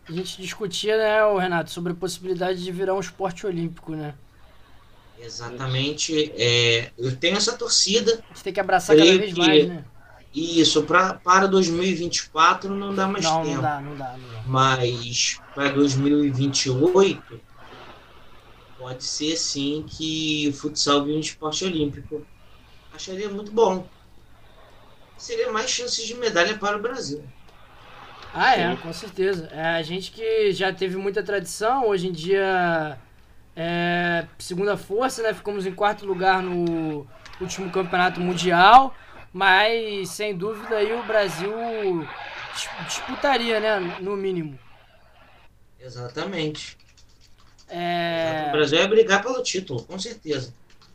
A gente discutia, né, o Renato, sobre a possibilidade de virar um esporte olímpico, né? Exatamente. É, eu tenho essa torcida. A gente tem que abraçar cada vez que... mais, né? Isso, pra, para 2024 não dá mais não, tempo. Não dá, não dá, não dá. Mas para 2028 pode ser sim que o futsal vire um esporte olímpico. Acharia muito bom. Seria mais chances de medalha para o Brasil. Ah, é, com certeza. É, a gente que já teve muita tradição, hoje em dia é segunda força, né? Ficamos em quarto lugar no último campeonato mundial. Mas, sem dúvida, aí o Brasil disputaria, né? No mínimo. Exatamente. É... O Brasil ia brigar pelo título, com certeza.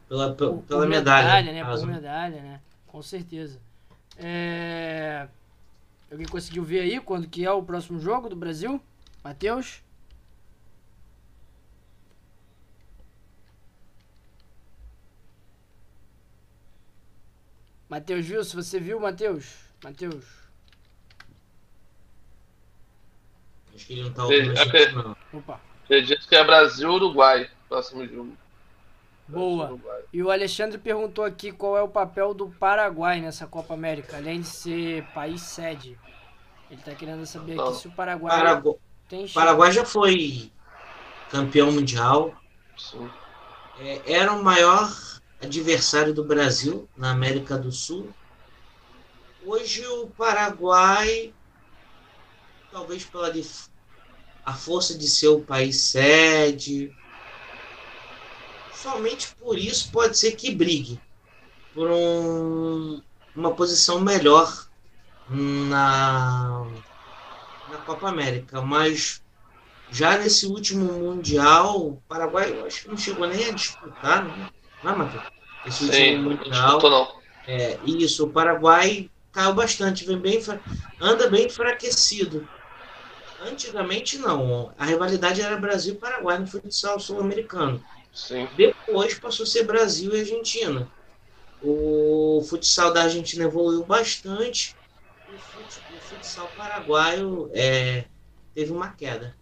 Pela, pela, por medalha. medalha né? Por medalha, né? Com certeza. É... Alguém conseguiu ver aí quando que é o próximo jogo do Brasil? Matheus? Matheus viu? Se você viu, Matheus? Matheus? Acho que ele não tá ouvindo Acredito. Opa. Acredito que é Brasil Uruguai, próximo jogo. Boa. E o Alexandre perguntou aqui qual é o papel do Paraguai nessa Copa América, além de ser país sede. Ele tá querendo saber aqui se o Paraguai Paragu... tem chance. Paraguai já foi campeão mundial. É, era o maior adversário do Brasil na América do Sul. Hoje o Paraguai, talvez pela a força de ser o país sede, somente por isso pode ser que brigue por um, uma posição melhor na, na Copa América. Mas já nesse último Mundial, o Paraguai eu acho que não chegou nem a disputar, né? Não, Matheus? Esse Sim. Não não. É, isso, o Paraguai caiu bastante, vem bem, anda bem enfraquecido. Antigamente não, a rivalidade era Brasil e Paraguai no futsal sul-americano. Depois passou a ser Brasil e Argentina. O futsal da Argentina evoluiu bastante. O futsal paraguaio é, teve uma queda.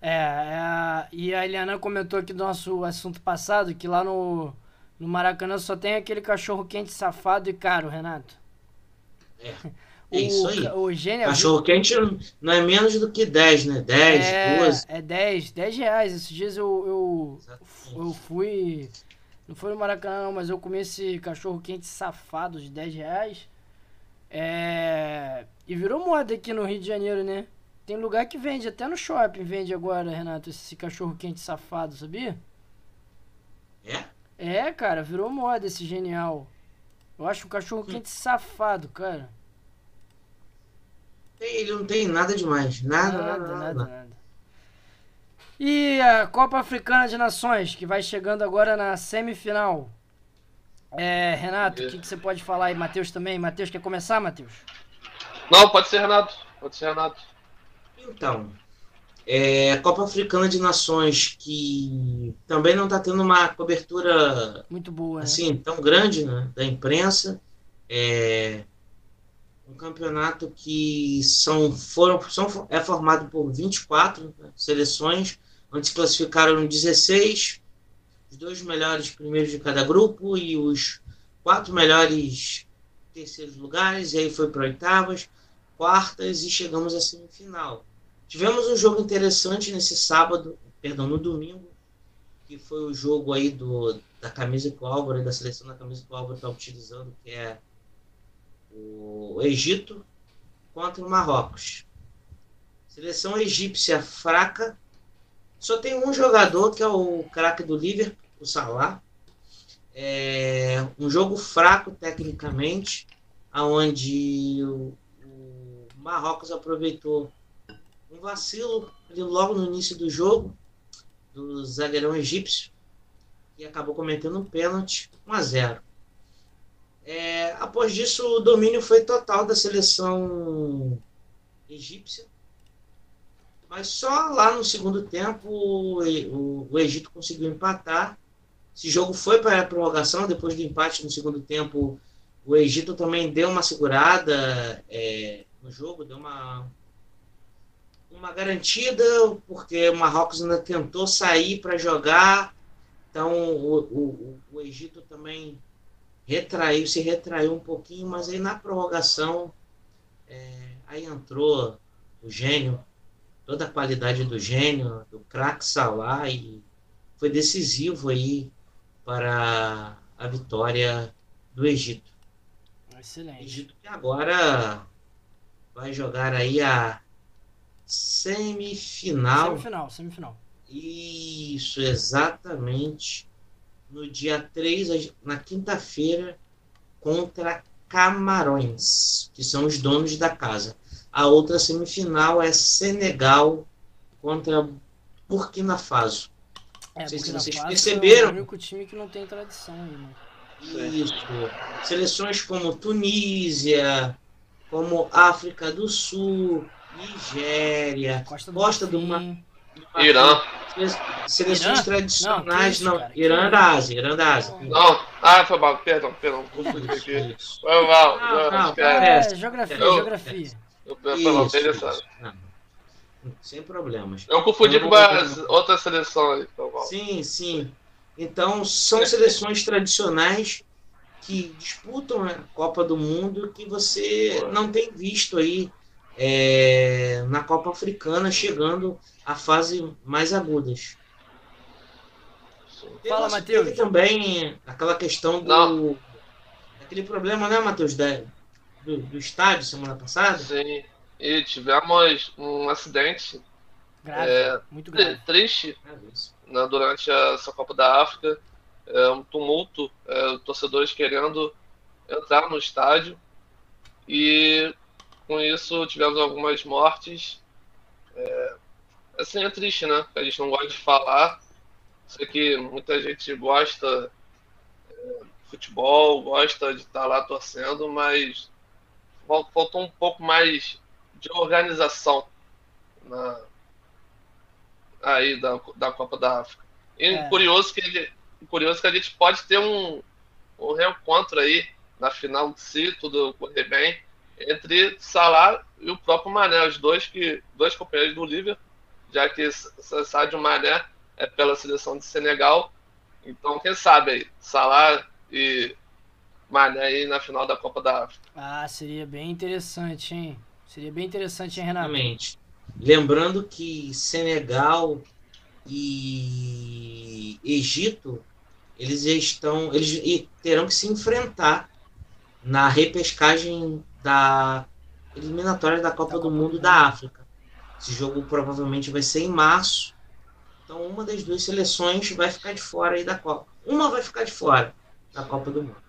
É, é, e a Eliana comentou aqui do nosso assunto passado que lá no, no Maracanã só tem aquele cachorro quente safado e caro, Renato. É. (laughs) É isso aí. O gênio, Cachorro quente não é menos do que 10, né? 10, é, 12. É 10, 10 reais. Esses dias eu, eu, eu fui. Não foi no Maracanã, não, mas eu comi esse cachorro quente safado de 10 reais. É... E virou moda aqui no Rio de Janeiro, né? Tem lugar que vende, até no shopping vende agora, Renato, esse cachorro quente safado, sabia? É? É, cara, virou moda esse genial. Eu acho um cachorro quente safado, cara. Ele não tem nada demais. Nada, nada, nada. nada, nada. E a Copa Africana de Nações, que vai chegando agora na semifinal. É, Renato, o que, que, você pode falar aí? Matheus também? Matheus, quer começar, Matheus? Não, pode ser Renato. Pode ser Renato. Então, é, a Copa Africana de Nações, que também não está tendo uma cobertura muito boa, né? assim, né? tão grande né, da imprensa. É, um campeonato que são, foram, são, é formado por 24 né, seleções, onde se classificaram 16, os dois melhores primeiros de cada grupo e os quatro melhores terceiros lugares, e aí foi para oitavas, quartas e chegamos à semifinal. Tivemos um jogo interessante nesse sábado, perdão, no domingo, que foi o jogo aí do, da camisa que o Álvaro, da seleção da camisa que o Álvaro está utilizando, que é o Egito contra o Marrocos. Seleção egípcia fraca. Só tem um jogador que é o craque do Liverpool, o Salah. É um jogo fraco tecnicamente, aonde o, o Marrocos aproveitou um vacilo logo no início do jogo do zagueirão egípcio e acabou cometendo um pênalti 1 a 0. É, após disso, o domínio foi total da seleção egípcia. Mas só lá no segundo tempo o, o, o Egito conseguiu empatar. Esse jogo foi para a prorrogação. Depois do empate no segundo tempo, o Egito também deu uma segurada é, no jogo, deu uma, uma garantida, porque o Marrocos ainda tentou sair para jogar. Então o, o, o Egito também retraiu, se retraiu um pouquinho, mas aí na prorrogação é, aí entrou o gênio, toda a qualidade do gênio, do craque Salah e foi decisivo aí para a vitória do Egito. Excelente. Egito que agora vai jogar aí a semifinal. Semifinal, semifinal. Isso, exatamente no dia 3, na quinta-feira, contra Camarões, que são os donos da casa. A outra semifinal é Senegal contra Burkina Faso. É, não sei se vocês Faso perceberam. É o único time que não tem tradição? Isso. Seleções como Tunísia, como África do Sul, Nigéria, Costa do, Costa do, Mar... Irã. Seleções Irã? tradicionais, não, não. Irã da Ásia, Irã da Ásia. Não, ah, foi mal, perdão, perdão, confundi aqui. Foi mal, não, não, é, geografia, eu, geografia. Eu, eu, isso, sem problemas. Eu confundi com outra seleção aí, Sim, sim. Então, são seleções tradicionais que disputam a Copa do Mundo que você não tem visto aí é, na Copa Africana chegando a fase mais agudas. Fala, Matheus. Teve também aquela questão do. Não. Aquele problema, né, Matheus, do, do estádio semana passada? Sim. E tivemos um acidente grave, é, muito grave. triste né, durante essa Copa da África. É, um tumulto, é, torcedores querendo entrar no estádio. E com isso tivemos algumas mortes. É, assim, é triste, né? A gente não gosta de falar. Sei que muita gente gosta é, de futebol, gosta de estar lá torcendo, mas faltou um pouco mais de organização na, aí da, da Copa da África. E é. curioso, que ele, curioso que a gente pode ter um, um reencontro aí na final, se tudo correr bem, entre Salah e o próprio Mané, os dois, que, dois companheiros do Liverpool, já que Sadio Mané é pela seleção de Senegal. Então, quem sabe aí, Salah e Mané aí na final da Copa da África. Ah, seria bem interessante, hein? Seria bem interessante, hein, Renato? Exatamente. Lembrando que Senegal e Egito, eles estão, eles terão que se enfrentar na repescagem da eliminatória da Copa da do Mundo do da África. Esse jogo provavelmente vai ser em março. Então uma das duas seleções vai ficar de fora aí da Copa. Uma vai ficar de fora da Copa do Mundo.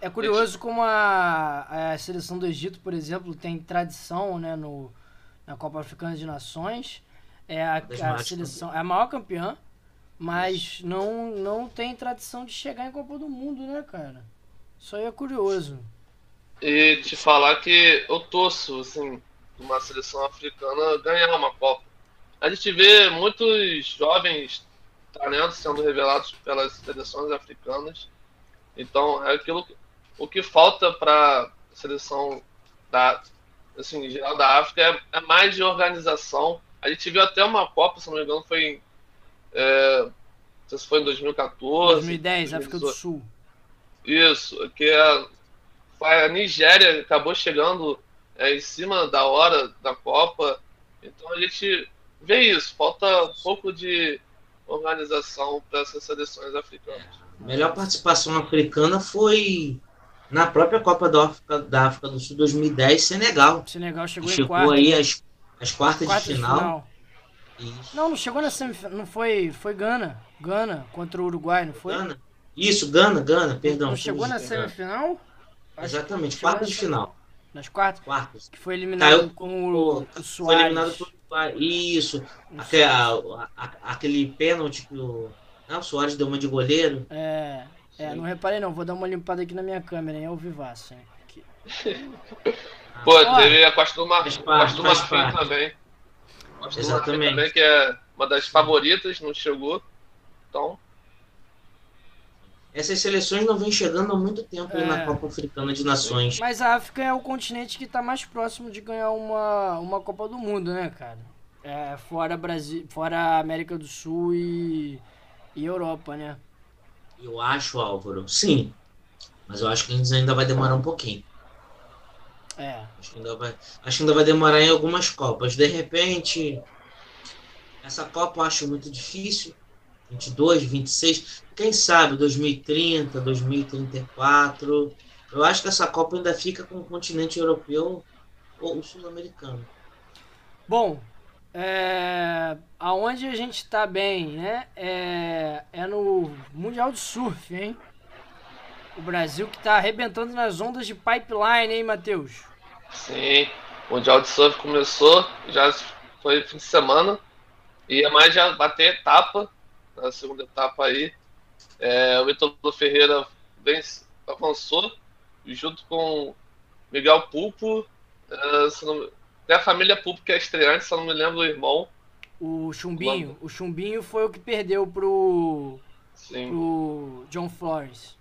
É curioso como a, a seleção do Egito, por exemplo, tem tradição né, no, na Copa Africana de Nações. É a, a seleção é a maior campeã, mas não, não tem tradição de chegar em Copa do Mundo, né, cara? Isso aí é curioso. E te falar que eu torço, assim, uma seleção africana ganhar uma Copa. A gente vê muitos jovens talentos sendo revelados pelas seleções africanas. Então, é aquilo que o que falta para a seleção da, assim, geral da África é, é, mais de organização. A gente viu até uma Copa, se não me engano, foi em. É, não sei se foi em 2014. 2010, 2018. África do Sul. Isso, que a, a Nigéria acabou chegando é, em cima da hora da Copa. Então a gente vê isso, falta um pouco de organização para essas seleções africanas. A melhor participação africana foi na própria Copa da África, da África do Sul 2010, Senegal. Senegal chegou, chegou em quarto. aí as, as quartas, quartas de final. De final. Não, não chegou na semifinal, não foi, foi Gana, Gana contra o Uruguai, não foi? Gana. Isso, Gana, Gana, perdão. Não chegou na semifinal? Exatamente, quartas de final. Nas quartas? Quartas. Que foi eliminado Caiu, com o, o Soares. Foi eliminado por Isso. Aquele, a, a, aquele pênalti que o. Não, o Soares deu uma de goleiro. É. É, não reparei não, vou dar uma limpada aqui na minha câmera, hein? É o vivaço, hein? Aqui. Pô, teve a Costa do, Mar... Costa do Marfim também. Costa Exatamente. também, que é uma das favoritas, não chegou. Então. Essas seleções não vêm chegando há muito tempo é, na Copa Africana de Nações. Mas a África é o continente que está mais próximo de ganhar uma, uma Copa do Mundo, né, cara? É, fora Brasil, fora América do Sul e, e Europa, né? Eu acho, Álvaro, sim. Mas eu acho que ainda vai demorar um pouquinho. É. Acho que ainda vai, acho que ainda vai demorar em algumas Copas. De repente, essa Copa eu acho muito difícil. 22, 26, quem sabe 2030, 2034. Eu acho que essa Copa ainda fica com o continente europeu ou sul-americano. Bom, é, aonde a gente está bem, né? É, é no Mundial de Surf, hein? O Brasil que está arrebentando nas ondas de pipeline, hein, Matheus? Sim, o Mundial de Surf começou, já foi fim de semana. E a mais já bater etapa, na segunda etapa aí. É, o Ítalo Ferreira vence, avançou, junto com Miguel Pulpo. É, não, tem a família Pulpo que é estreante, só não me lembro do irmão. O Chumbinho. O Chumbinho foi o que perdeu pro, Sim. pro John Flores.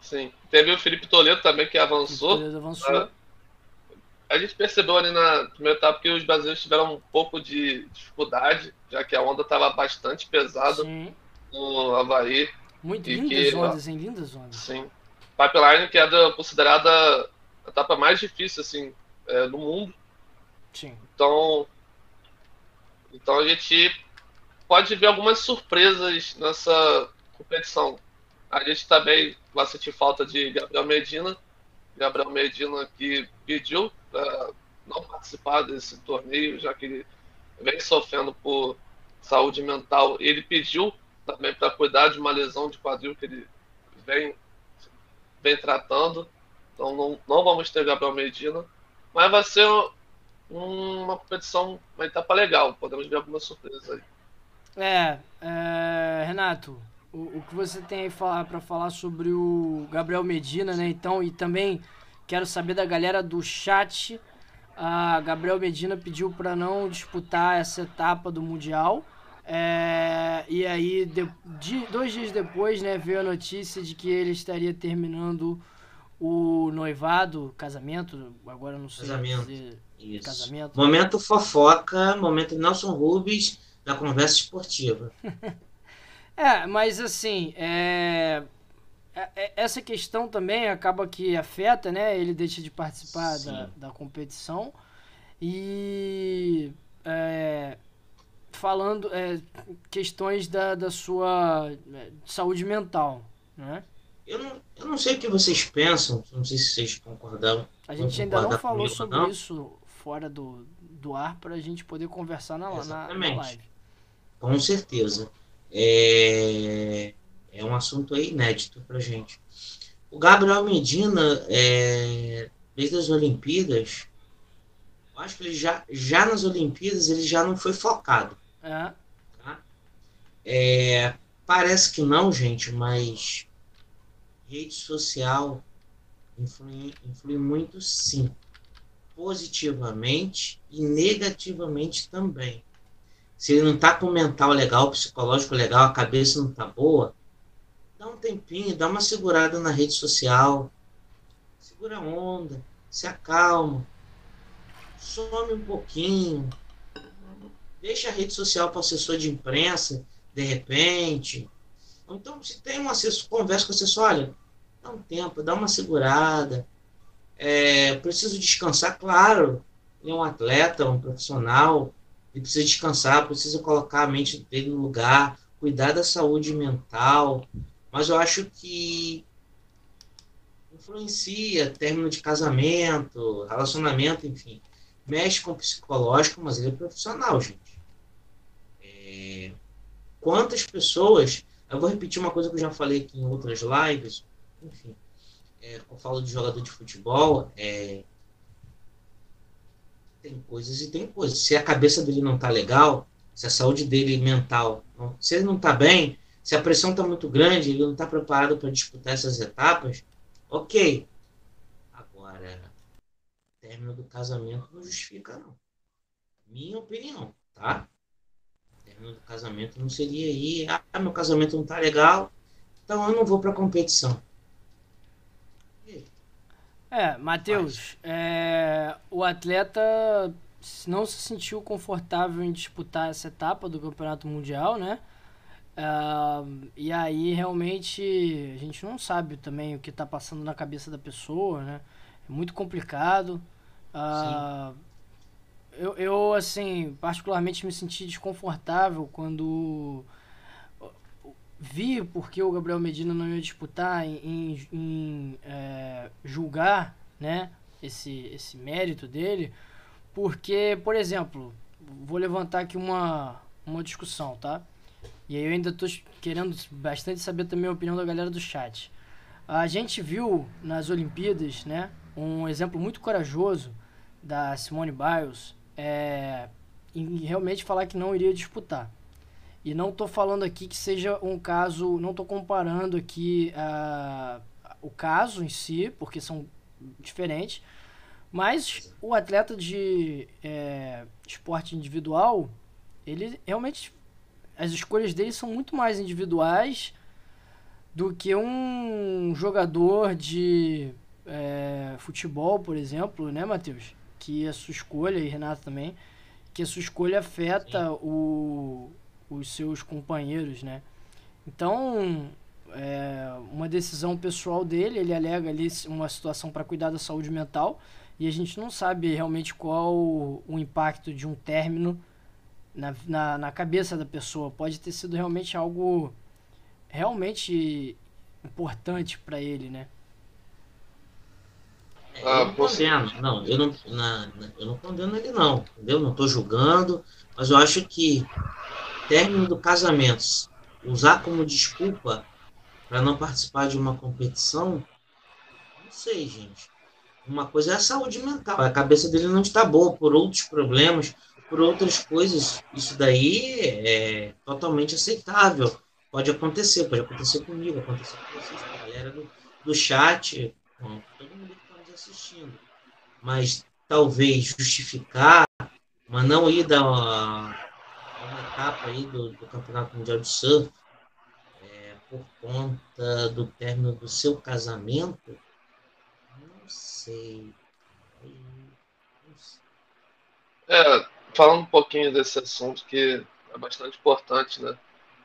Sim. Teve o Felipe Toledo também que avançou. Toledo avançou. A, a gente percebeu ali na primeira etapa que os brasileiros tiveram um pouco de dificuldade, já que a onda estava bastante pesada sim. no Havaí. Muito lindas que, ondas, hein? Lindas ondas. Sim. Pipeline, que é considerada a etapa mais difícil assim, é, do mundo. Sim. Então, então a gente pode ver algumas surpresas nessa competição. A gente também vai sentir falta de Gabriel Medina. Gabriel Medina que pediu para não participar desse torneio, já que ele vem sofrendo por saúde mental. Ele pediu também para cuidar de uma lesão de quadril que ele vem, vem tratando. Então não, não vamos ter Gabriel Medina. Mas vai ser uma competição, uma etapa legal. Podemos ver algumas surpresas aí. É, é Renato, o, o, que você tem aí para falar sobre o Gabriel Medina, né? Então, e também quero saber da galera do chat. A Gabriel Medina pediu para não disputar essa etapa do Mundial. É, e aí, de, de, dois dias depois, né, veio a notícia de que ele estaria terminando o noivado, casamento, agora não sei casamento. dizer. Isso. Casamento. Momento fofoca, momento Nelson Rubens da conversa esportiva. (laughs) é, mas assim, é, é, é... essa questão também acaba que afeta, né? Ele deixa de participar da, da competição. E é, falando é, questões da, da sua é, saúde mental, né? Eu não, eu não sei o que vocês pensam, não sei se vocês concordaram. A gente ainda não falou sobre não. isso fora do, do ar para a gente poder conversar na, na, na, live. Com certeza. É, é um assunto aí inédito para gente. O Gabriel Medina, é, desde as Olimpíadas, eu acho que ele já, já nas Olimpíadas ele já não foi focado. Tá? É, parece que não, gente, mas rede social influi, influi muito sim. Positivamente e negativamente também. Se ele não está com mental legal, psicológico legal, a cabeça não está boa, dá um tempinho, dá uma segurada na rede social, segura a onda, se acalma, some um pouquinho, deixa a rede social para o assessor de imprensa, de repente. Então, se tem um assessor, conversa com o assessor, olha, dá um tempo, dá uma segurada. É, preciso descansar, claro. Ele é um atleta, um profissional, ele precisa descansar, precisa colocar a mente dele no lugar, cuidar da saúde mental. Mas eu acho que influencia término de casamento, relacionamento, enfim. Mexe com o psicológico, mas ele é profissional, gente. Quantas pessoas. Eu vou repetir uma coisa que eu já falei aqui em outras lives. Enfim, é, eu falo de jogador de futebol. É, tem coisas e tem coisas. Se a cabeça dele não tá legal, se a saúde dele mental, não, se ele não tá bem, se a pressão tá muito grande, ele não tá preparado para disputar essas etapas, ok. Agora, término do casamento não justifica, não. Minha opinião, tá? Do casamento não seria aí, ah, meu casamento não tá legal, então eu não vou pra competição. É, Matheus, é, o atleta não se sentiu confortável em disputar essa etapa do Campeonato Mundial, né? Uh, e aí realmente a gente não sabe também o que está passando na cabeça da pessoa, né? É muito complicado. Uh, eu, eu, assim, particularmente me senti desconfortável quando vi porque o Gabriel Medina não ia disputar em, em, em é, julgar né, esse, esse mérito dele, porque, por exemplo, vou levantar aqui uma, uma discussão, tá? E aí eu ainda estou querendo bastante saber também a opinião da galera do chat. A gente viu nas Olimpíadas, né, um exemplo muito corajoso da Simone Biles, é, em realmente falar que não iria disputar. E não estou falando aqui que seja um caso, não estou comparando aqui uh, o caso em si, porque são diferentes, mas o atleta de é, esporte individual, ele realmente, as escolhas dele são muito mais individuais do que um jogador de é, futebol, por exemplo, né, Matheus? Que a sua escolha, e Renato também, que a sua escolha afeta o, os seus companheiros, né? Então, é uma decisão pessoal dele, ele alega ali uma situação para cuidar da saúde mental e a gente não sabe realmente qual o impacto de um término na, na, na cabeça da pessoa. Pode ter sido realmente algo realmente importante para ele, né? É, eu não condeno, não, eu não, na, na, eu não condeno ele não, entendeu? Não estou julgando, mas eu acho que término do casamento, usar como desculpa para não participar de uma competição, não sei, gente. Uma coisa é a saúde mental, a cabeça dele não está boa por outros problemas, por outras coisas. Isso daí é totalmente aceitável. Pode acontecer, pode acontecer comigo, acontecer com vocês, com a galera do, do chat, com todo mundo que está nos assistindo. Mas talvez justificar uma não ida a uma etapa aí do, do Campeonato Mundial de Surf é, por conta do término do seu casamento, não sei. Não sei. É, falando um pouquinho desse assunto que é bastante importante, né?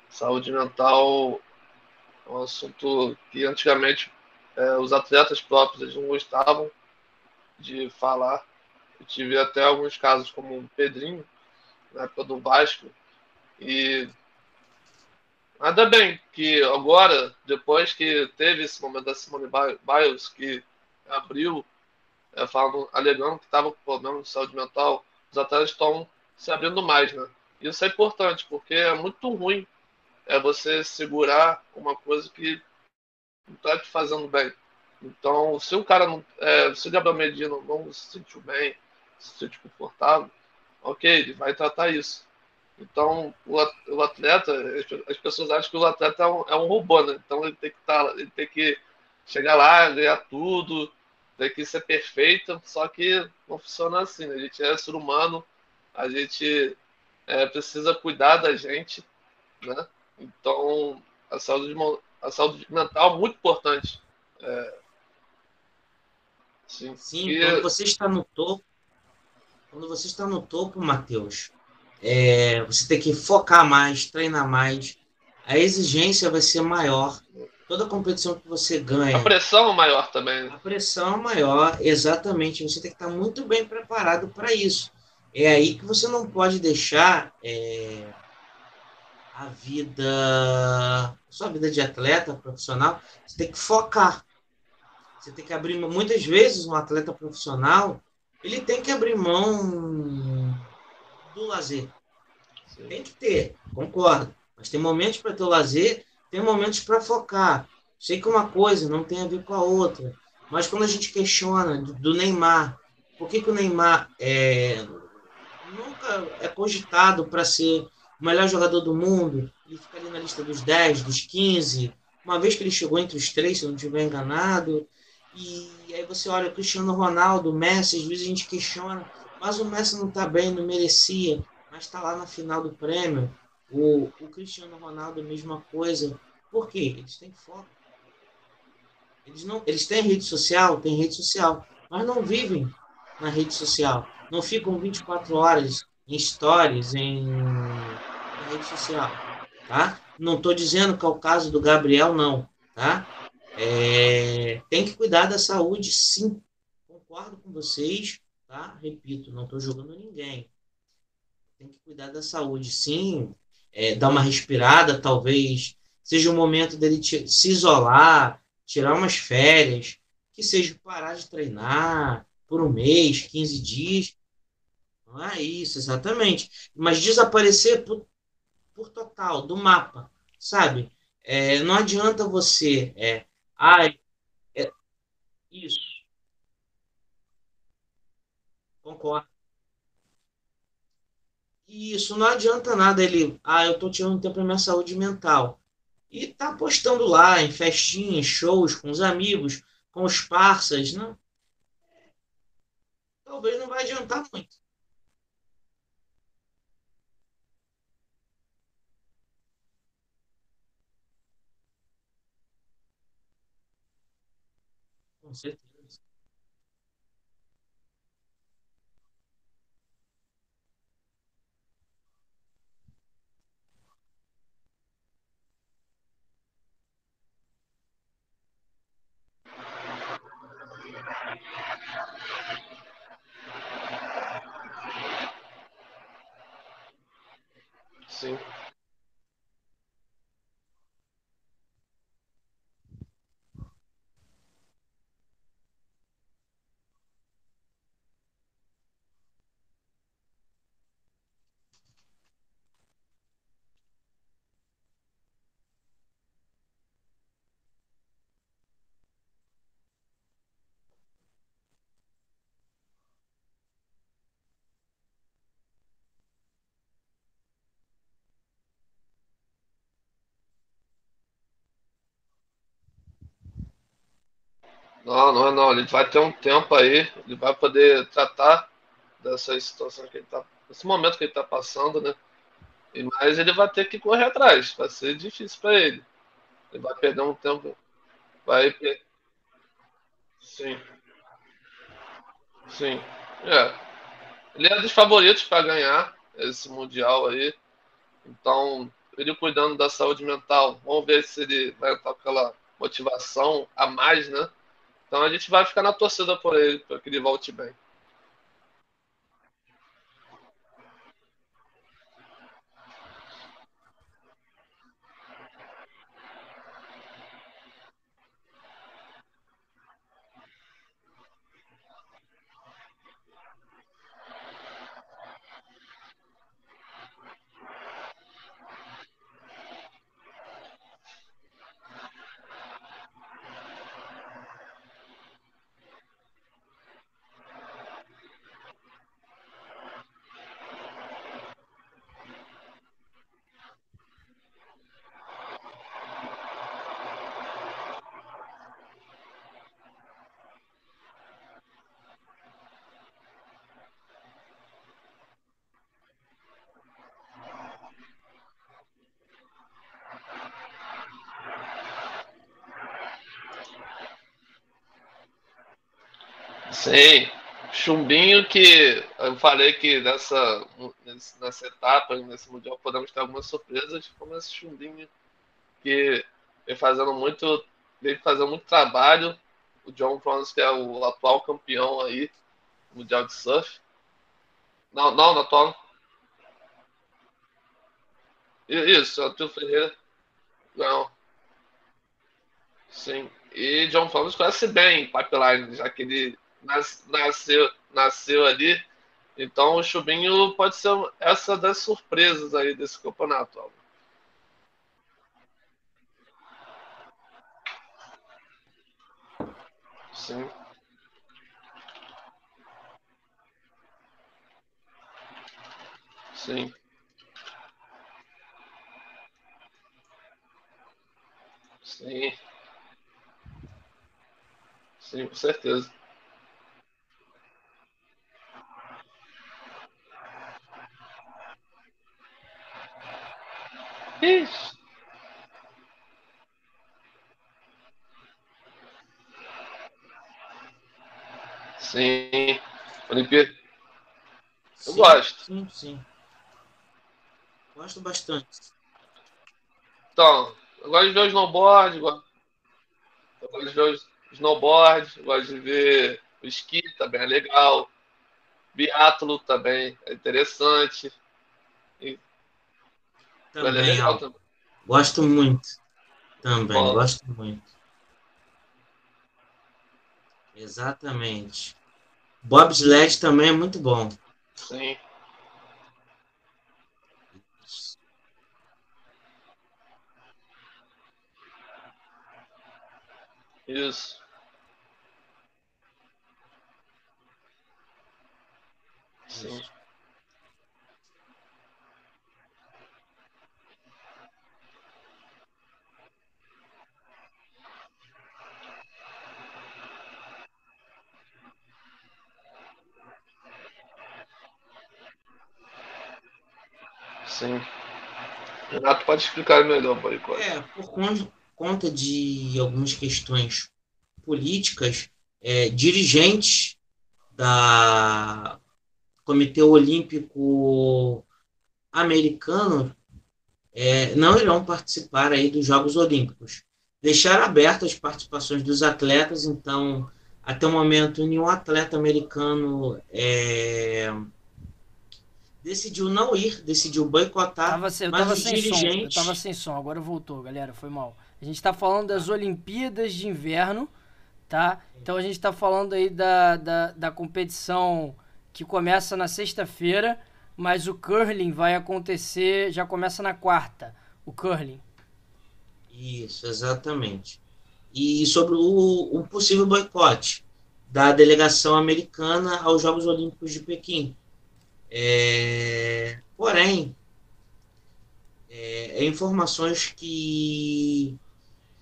Saúde mental é um assunto que antigamente é, os atletas próprios eles não gostavam de falar. Eu tive até alguns casos como o Pedrinho, na época do Vasco, e nada bem que agora, depois que teve esse momento da Simone Biles, que abriu, é, falando, alegando que estava com problema de saúde mental, os atletas estão se abrindo mais, né? Isso é importante, porque é muito ruim é você segurar uma coisa que não está te fazendo bem. Então, se o cara não. É, se o Gabriel Medina não se sentiu bem, se sentiu confortável, ok, ele vai tratar isso. Então, o atleta, as pessoas acham que o atleta é um, é um robô, né? Então, ele tem que estar, tá, ele tem que chegar lá, ganhar tudo, tem que ser perfeito, só que não funciona assim, né? A gente é ser humano, a gente é, precisa cuidar da gente, né? Então, a saúde, a saúde mental é muito importante. É, sim, sim quando você está no topo, quando você está no topo, Matheus, é, você tem que focar mais, treinar mais, a exigência vai ser maior. Toda competição que você ganha. A pressão é maior também. A pressão é maior, exatamente. Você tem que estar muito bem preparado para isso. É aí que você não pode deixar é, a vida, sua vida de atleta profissional, você tem que focar. Você tem que abrir muitas vezes um atleta profissional, ele tem que abrir mão do lazer. Tem que ter, concordo. Mas tem momentos para ter o lazer, tem momentos para focar. Sei que uma coisa não tem a ver com a outra. Mas quando a gente questiona do Neymar, por que, que o Neymar é, nunca é cogitado para ser o melhor jogador do mundo, ele fica ali na lista dos 10, dos 15, uma vez que ele chegou entre os três, se eu não estiver enganado, e aí você olha Cristiano Ronaldo, Messi, às vezes a gente questiona, mas o Messi não está bem, não merecia, mas está lá na final do prêmio. O, o Cristiano Ronaldo, a mesma coisa. Por quê? Eles têm foco. Eles, não, eles têm rede social, têm rede social, mas não vivem na rede social. Não ficam 24 horas em stories, em rede social, tá? Não estou dizendo que é o caso do Gabriel, não, tá? É, tem que cuidar da saúde, sim. Concordo com vocês, tá? Repito, não estou julgando ninguém. Tem que cuidar da saúde, sim. É, dar uma respirada, talvez seja o momento dele se isolar, tirar umas férias, que seja parar de treinar por um mês, 15 dias. Não é isso, exatamente. Mas desaparecer por total do mapa, sabe? É, não adianta você. É, ai, é, isso. Concordo. Isso, não adianta nada ele. Ah, eu tô tirando tempo para minha saúde mental. E tá postando lá em festinhas, shows com os amigos, com os parceiros, não? Talvez não vai adiantar muito. Com certeza. Sim. Não, não é não. Ele vai ter um tempo aí, ele vai poder tratar dessa situação que ele tá, desse momento que ele está passando, né? E mas ele vai ter que correr atrás, vai ser difícil para ele. Ele vai perder um tempo, vai Sim. Sim. É. Ele é dos favoritos para ganhar esse mundial aí. Então, ele cuidando da saúde mental, vamos ver se ele vai estar com aquela motivação a mais, né? Então a gente vai ficar na torcida por ele, para que ele volte bem. Sim, chumbinho que eu falei que nessa, nessa etapa, nesse Mundial, podemos ter algumas surpresas, como esse chumbinho que vem fazendo muito, vem fazendo muito trabalho. O John Francis, que é o atual campeão aí, Mundial de Surf. Não, não, na atual. Isso, é o Tio Ferreira. Não. Sim. E John Thomas conhece bem Pipeline, já que ele nas, nasceu, nasceu ali. Então o Chubinho pode ser essa das surpresas aí desse campeonato. Sim. Sim. Sim. Sim, com certeza. Sim. Olimpíada. Eu gosto. sim, sim. Gosto bastante. Então, eu gosto de ver o snowboard, eu gosto eu gosto de ver o snowboard, gosto de ver o esqui, também é legal. Biatlo também é interessante. E Também, também. Gosto muito. Também, Ó, gosto muito. Exatamente. Bobsled também é muito bom. sim, isso. Sim, Isso. Sim. Renato pode explicar melhor o boicote. É, por con- conta de algumas questões políticas, é, dirigentes da Comitê Olímpico Americano é, não irão participar aí dos Jogos Olímpicos. Deixaram abertas as participações dos atletas, então, até o momento, nenhum atleta americano é, decidiu não ir, decidiu boicotar, Tava, sem- eu mas tava sem som. Eu dirigentes... tava sem som, agora voltou, galera. Foi mal. A gente tá falando das Olimpíadas de Inverno, tá? Então a gente tá falando aí da, da, da competição que começa na sexta-feira, mas o curling vai acontecer, já começa na quarta. O curling. Isso, exatamente. E sobre o, o possível boicote da delegação americana aos Jogos Olímpicos de Pequim. É, porém, é, é informações que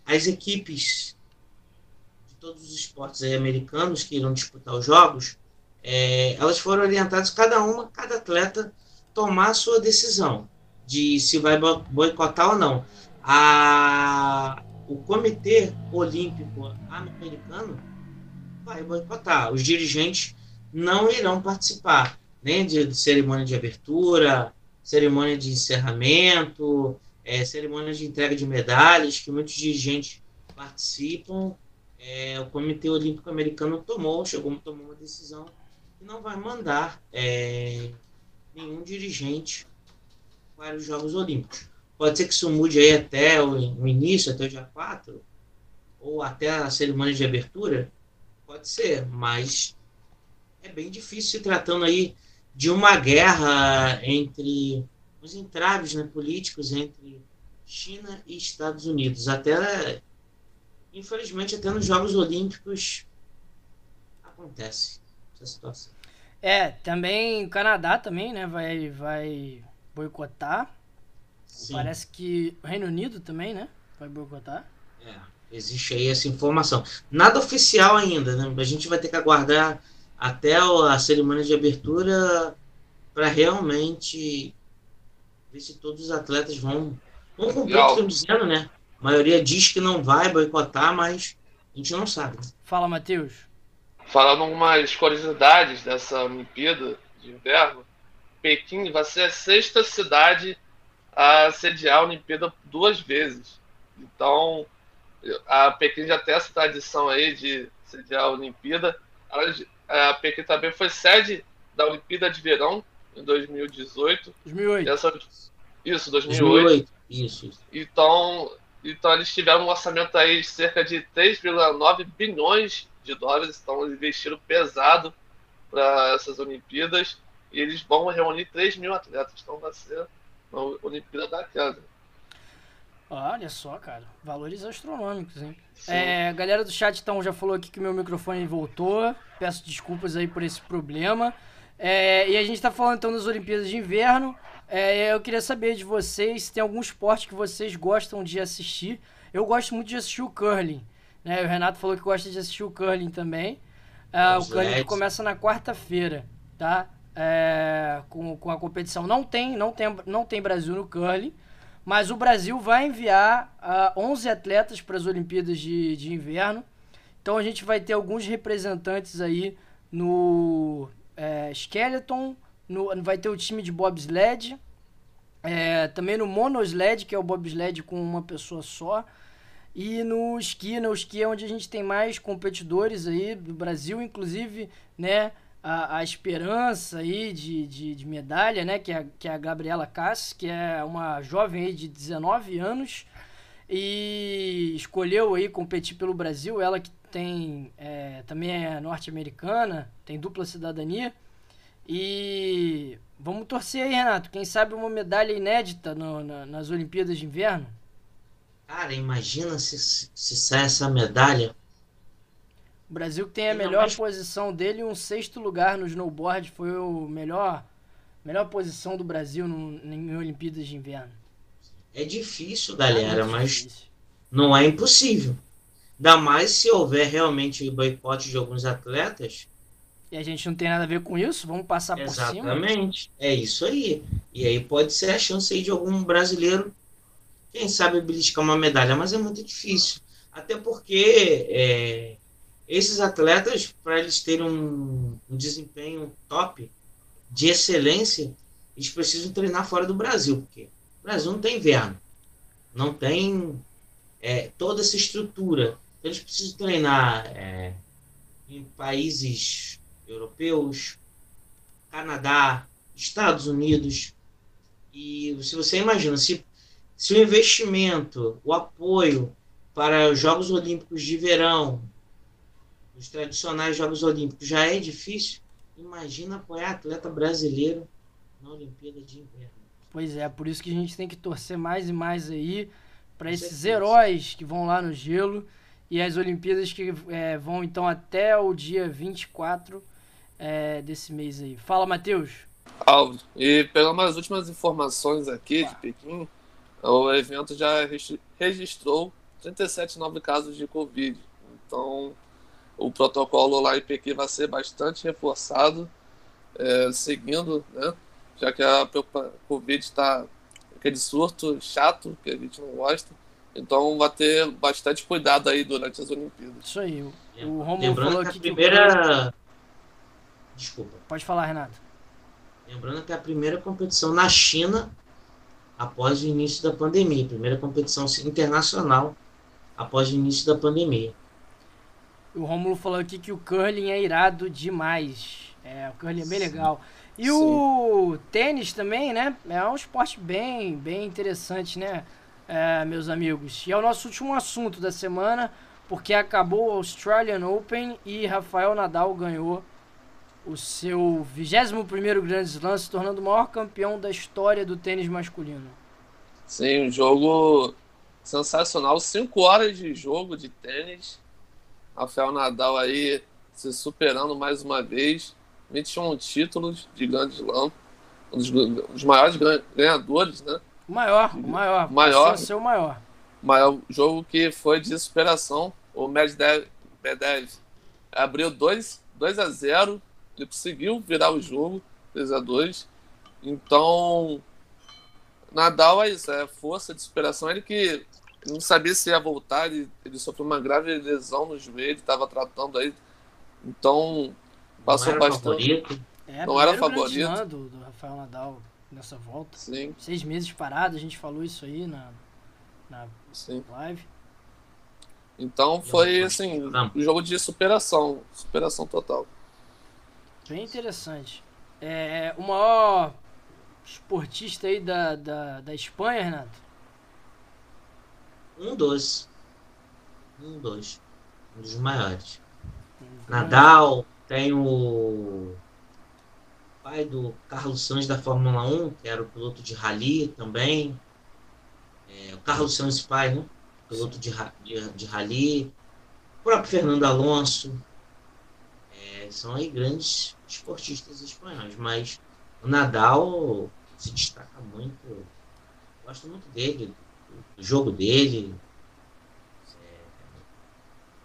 as equipes de todos os esportes americanos que irão disputar os jogos, é, elas foram orientadas, cada uma, cada atleta, tomar a sua decisão de se vai boicotar ou não. A, o Comitê Olímpico Americano vai boicotar. Os dirigentes não irão participar nem de cerimônia de abertura, cerimônia de encerramento, é, cerimônia de entrega de medalhas, que muitos dirigentes participam. É, o Comitê Olímpico Americano tomou, chegou, tomou uma decisão que não vai mandar é, nenhum dirigente para os Jogos Olímpicos. Pode ser que isso mude aí até o, o início, até o dia 4, ou até a cerimônia de abertura, pode ser, mas é bem difícil se tratando aí de uma guerra entre os entraves né, políticos entre China e Estados Unidos. Até, infelizmente, até nos Jogos Olímpicos acontece essa situação. É, também o Canadá também, né, vai, vai boicotar. Sim. Parece que o Reino Unido também, né, vai boicotar. É, existe aí essa informação. Nada oficial ainda, né? A gente vai ter que aguardar até a cerimônia de abertura para realmente ver se todos os atletas vão, vão cumprir o que estão dizendo, né? A maioria diz que não vai boicotar, mas a gente não sabe. Fala, Matheus. Falando algumas curiosidades dessa Olimpíada de Inverno, Pequim vai ser a sexta cidade a sediar a Olimpíada duas vezes. Então, a Pequim já tem essa tradição aí de sediar a Olimpíada. A Pequim também foi sede da Olimpíada de Verão em 2018. 2008. Essa, isso, 2008. 2008. Isso. Então, então eles tiveram um orçamento aí de cerca de 3,9 bilhões de dólares, então eles investiram pesado para essas Olimpíadas e eles vão reunir 3 mil atletas, então vai ser uma Olimpíada da casa. Olha só, cara, valores astronômicos, hein? É, a galera do chat então já falou aqui que meu microfone voltou. Peço desculpas aí por esse problema. É, e a gente está falando então das Olimpíadas de Inverno. É, eu queria saber de vocês se tem algum esporte que vocês gostam de assistir. Eu gosto muito de assistir o curling. Né? O Renato falou que gosta de assistir o curling também. É, o curling começa na quarta-feira, tá? É, com, com a competição. Não tem, não, tem, não tem Brasil no curling. Mas o Brasil vai enviar uh, 11 atletas para as Olimpíadas de, de Inverno. Então a gente vai ter alguns representantes aí no é, Skeleton, no, vai ter o time de bobsled, é, também no monosled, que é o bobsled com uma pessoa só, e no esqui, no esqui é onde a gente tem mais competidores aí do Brasil, inclusive, né, a, a esperança aí de, de, de, medalha, né? Que é, que é a Gabriela Cass, que é uma jovem aí de 19 anos e escolheu aí competir pelo Brasil. Ela que tem é, também é norte-americana, tem dupla cidadania. E vamos torcer aí, Renato. Quem sabe uma medalha inédita no, na, nas Olimpíadas de Inverno? Cara, imagina se, se sai essa medalha o Brasil que tem a melhor mais... posição dele, um sexto lugar no snowboard, foi o melhor, melhor posição do Brasil no, em Olimpíadas de Inverno. É difícil, galera, é mas difícil. não é impossível. Ainda mais se houver realmente boicote de alguns atletas. E a gente não tem nada a ver com isso, vamos passar Exatamente. por cima. Exatamente, é isso aí. E aí pode ser a chance aí de algum brasileiro, quem sabe, beliscar uma medalha, mas é muito difícil. Até porque é, esses atletas, para eles terem um, um, desempenho top, de excelência, eles precisam treinar fora do Brasil, porque o Brasil não tem inverno, não tem é, toda essa estrutura. Então, eles precisam treinar é, em países europeus, Canadá, Estados Unidos. E se você imagina, se, se o investimento, o apoio para os Jogos Olímpicos de Verão, os tradicionais Jogos Olímpicos já é difícil, imagina apoiar atleta brasileiro na Olimpíada de Inverno. Pois é, por isso que a gente tem que torcer mais e mais aí para esses heróis que vão lá no gelo e as Olimpíadas que é, vão então até o dia 24 é, desse mês aí. Fala, Matheus. Aldo, e pegando umas últimas informações aqui de Pequim, o evento já registrou 37 novos casos de Covid. Então, o protocolo lá em Pequim vai ser bastante reforçado, é, seguindo, né? Já que a Covid está aquele surto chato que a gente não gosta. Então vai ter bastante cuidado aí durante as Olimpíadas. Isso aí. O Romulo Lembrando falou que a aqui que primeira. Desculpa. Pode falar, Renato. Lembrando que é a primeira competição na China após o início da pandemia. Primeira competição internacional após o início da pandemia. O Romulo falou aqui que o curling é irado demais. É, o curling é bem Sim. legal. E Sim. o tênis também, né? É um esporte bem, bem interessante, né, é, meus amigos? E é o nosso último assunto da semana, porque acabou o Australian Open e Rafael Nadal ganhou o seu 21º Grand Slam, se tornando o maior campeão da história do tênis masculino. Sim, um jogo sensacional. Cinco horas de jogo de tênis. Rafael Nadal aí se superando mais uma vez. 21 títulos de Grand Slam. Um dos, um dos maiores gan- ganhadores, né? O maior, o maior. Maior. Ser o maior. Maior jogo que foi de superação. O Medvedev Medvedev abriu 2, 2 a 0. Ele conseguiu virar o jogo, 3 a 2. Então, Nadal é isso, é força de superação. Ele que não sabia se ia voltar, ele, ele sofreu uma grave lesão no joelho, estava tratando aí. Então, passou não era bastante. favorito. É, Não era favorito. Do, do Rafael Nadal nessa volta. Sim, Seis meses parado, a gente falou isso aí na, na sim. live. Então foi assim, Não. um jogo de superação, superação total. Bem interessante. É, o maior esportista aí da, da, da Espanha, Renato? Um dos. Um dos. Um dos maiores. Nadal, tem o pai do Carlos Sainz da Fórmula 1, que era o piloto de rally também. É, o Carlos Sainz pai, né? Piloto de, de, de rally. O próprio Fernando Alonso. É, são aí grandes esportistas espanhóis, mas o Nadal se destaca muito. Gosto muito dele, do jogo dele. É,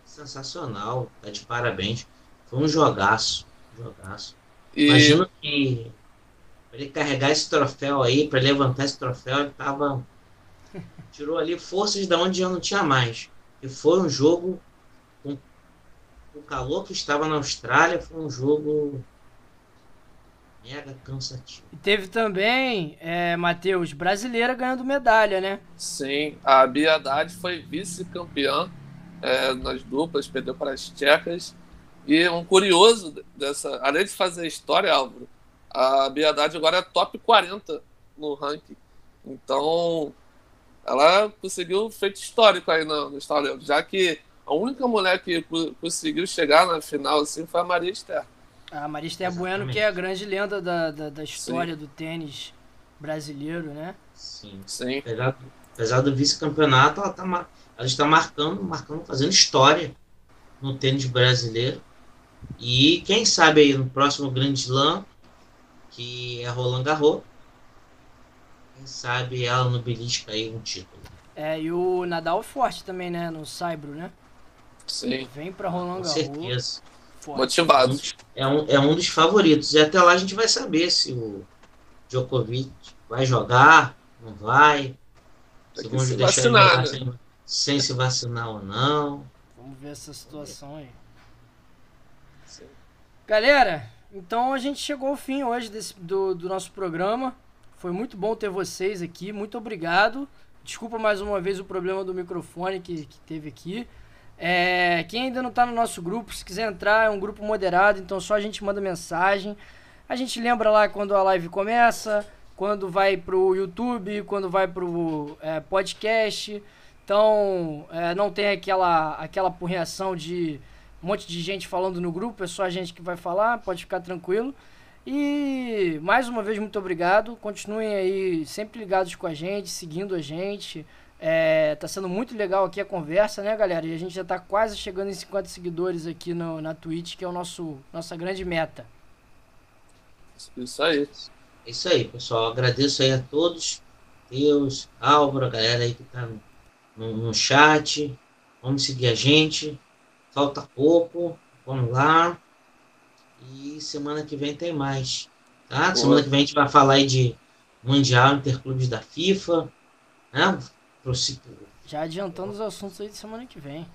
sensacional, tá de parabéns. Foi um jogaço, um jogaço. E Imagino que pra ele carregar esse troféu aí, para levantar esse troféu, ele tava. Tirou ali forças da onde já não tinha mais. E foi um jogo com o calor que estava na Austrália, foi um jogo mega cansativo. E teve também, é, Matheus, brasileira ganhando medalha, né? sim, a Bia Haddad foi vice-campeã é, nas duplas, perdeu para as tchecas. E um curioso dessa, além de fazer história, Álvaro, a Bia Haddad agora é top 40 no ranking. Então, ela conseguiu um feito histórico aí no, no Instagram, já que a única mulher que co- conseguiu chegar na final assim foi a Maria Esther. A Marista Bueno, Exatamente. que é a grande lenda da, da, da história do tênis brasileiro, né? Sim. Sim, Apesar, apesar do vice-campeonato, ela, tá, ela está marcando, marcando, fazendo história no tênis brasileiro. E quem sabe aí no próximo Grande Slam, que é Roland Garros, quem sabe ela no belisca aí um título. É, e o Nadal é forte também, né? No Saibro, né? sim. Vem pra Roland Com Garros. certeza. Forte. Motivado. É um, é um dos favoritos. E até lá a gente vai saber se o Djokovic vai jogar, não vai. Se vão se deixar vacinar, né? sem, sem se vacinar ou não. Vamos ver essa situação aí. Sim. Galera, então a gente chegou ao fim hoje desse, do, do nosso programa. Foi muito bom ter vocês aqui. Muito obrigado. Desculpa mais uma vez o problema do microfone que, que teve aqui. É, quem ainda não está no nosso grupo, se quiser entrar, é um grupo moderado, então só a gente manda mensagem. A gente lembra lá quando a live começa, quando vai pro YouTube, quando vai pro é, podcast. Então, é, não tem aquela, aquela porreação de um monte de gente falando no grupo, é só a gente que vai falar, pode ficar tranquilo. E mais uma vez, muito obrigado. Continuem aí sempre ligados com a gente, seguindo a gente. É, tá sendo muito legal aqui a conversa, né, galera? E a gente já tá quase chegando em 50 seguidores aqui no, na Twitch, que é o nosso nossa grande meta. Isso aí. Isso aí, pessoal. Agradeço aí a todos. Deus, Álvaro, a galera aí que tá no, no, no chat. Vamos seguir a gente. Falta pouco. Vamos lá. E semana que vem tem mais. Tá? Boa. Semana que vem a gente vai falar aí de Mundial Interclubes da FIFA. Né? Já adiantando os assuntos aí de semana que vem.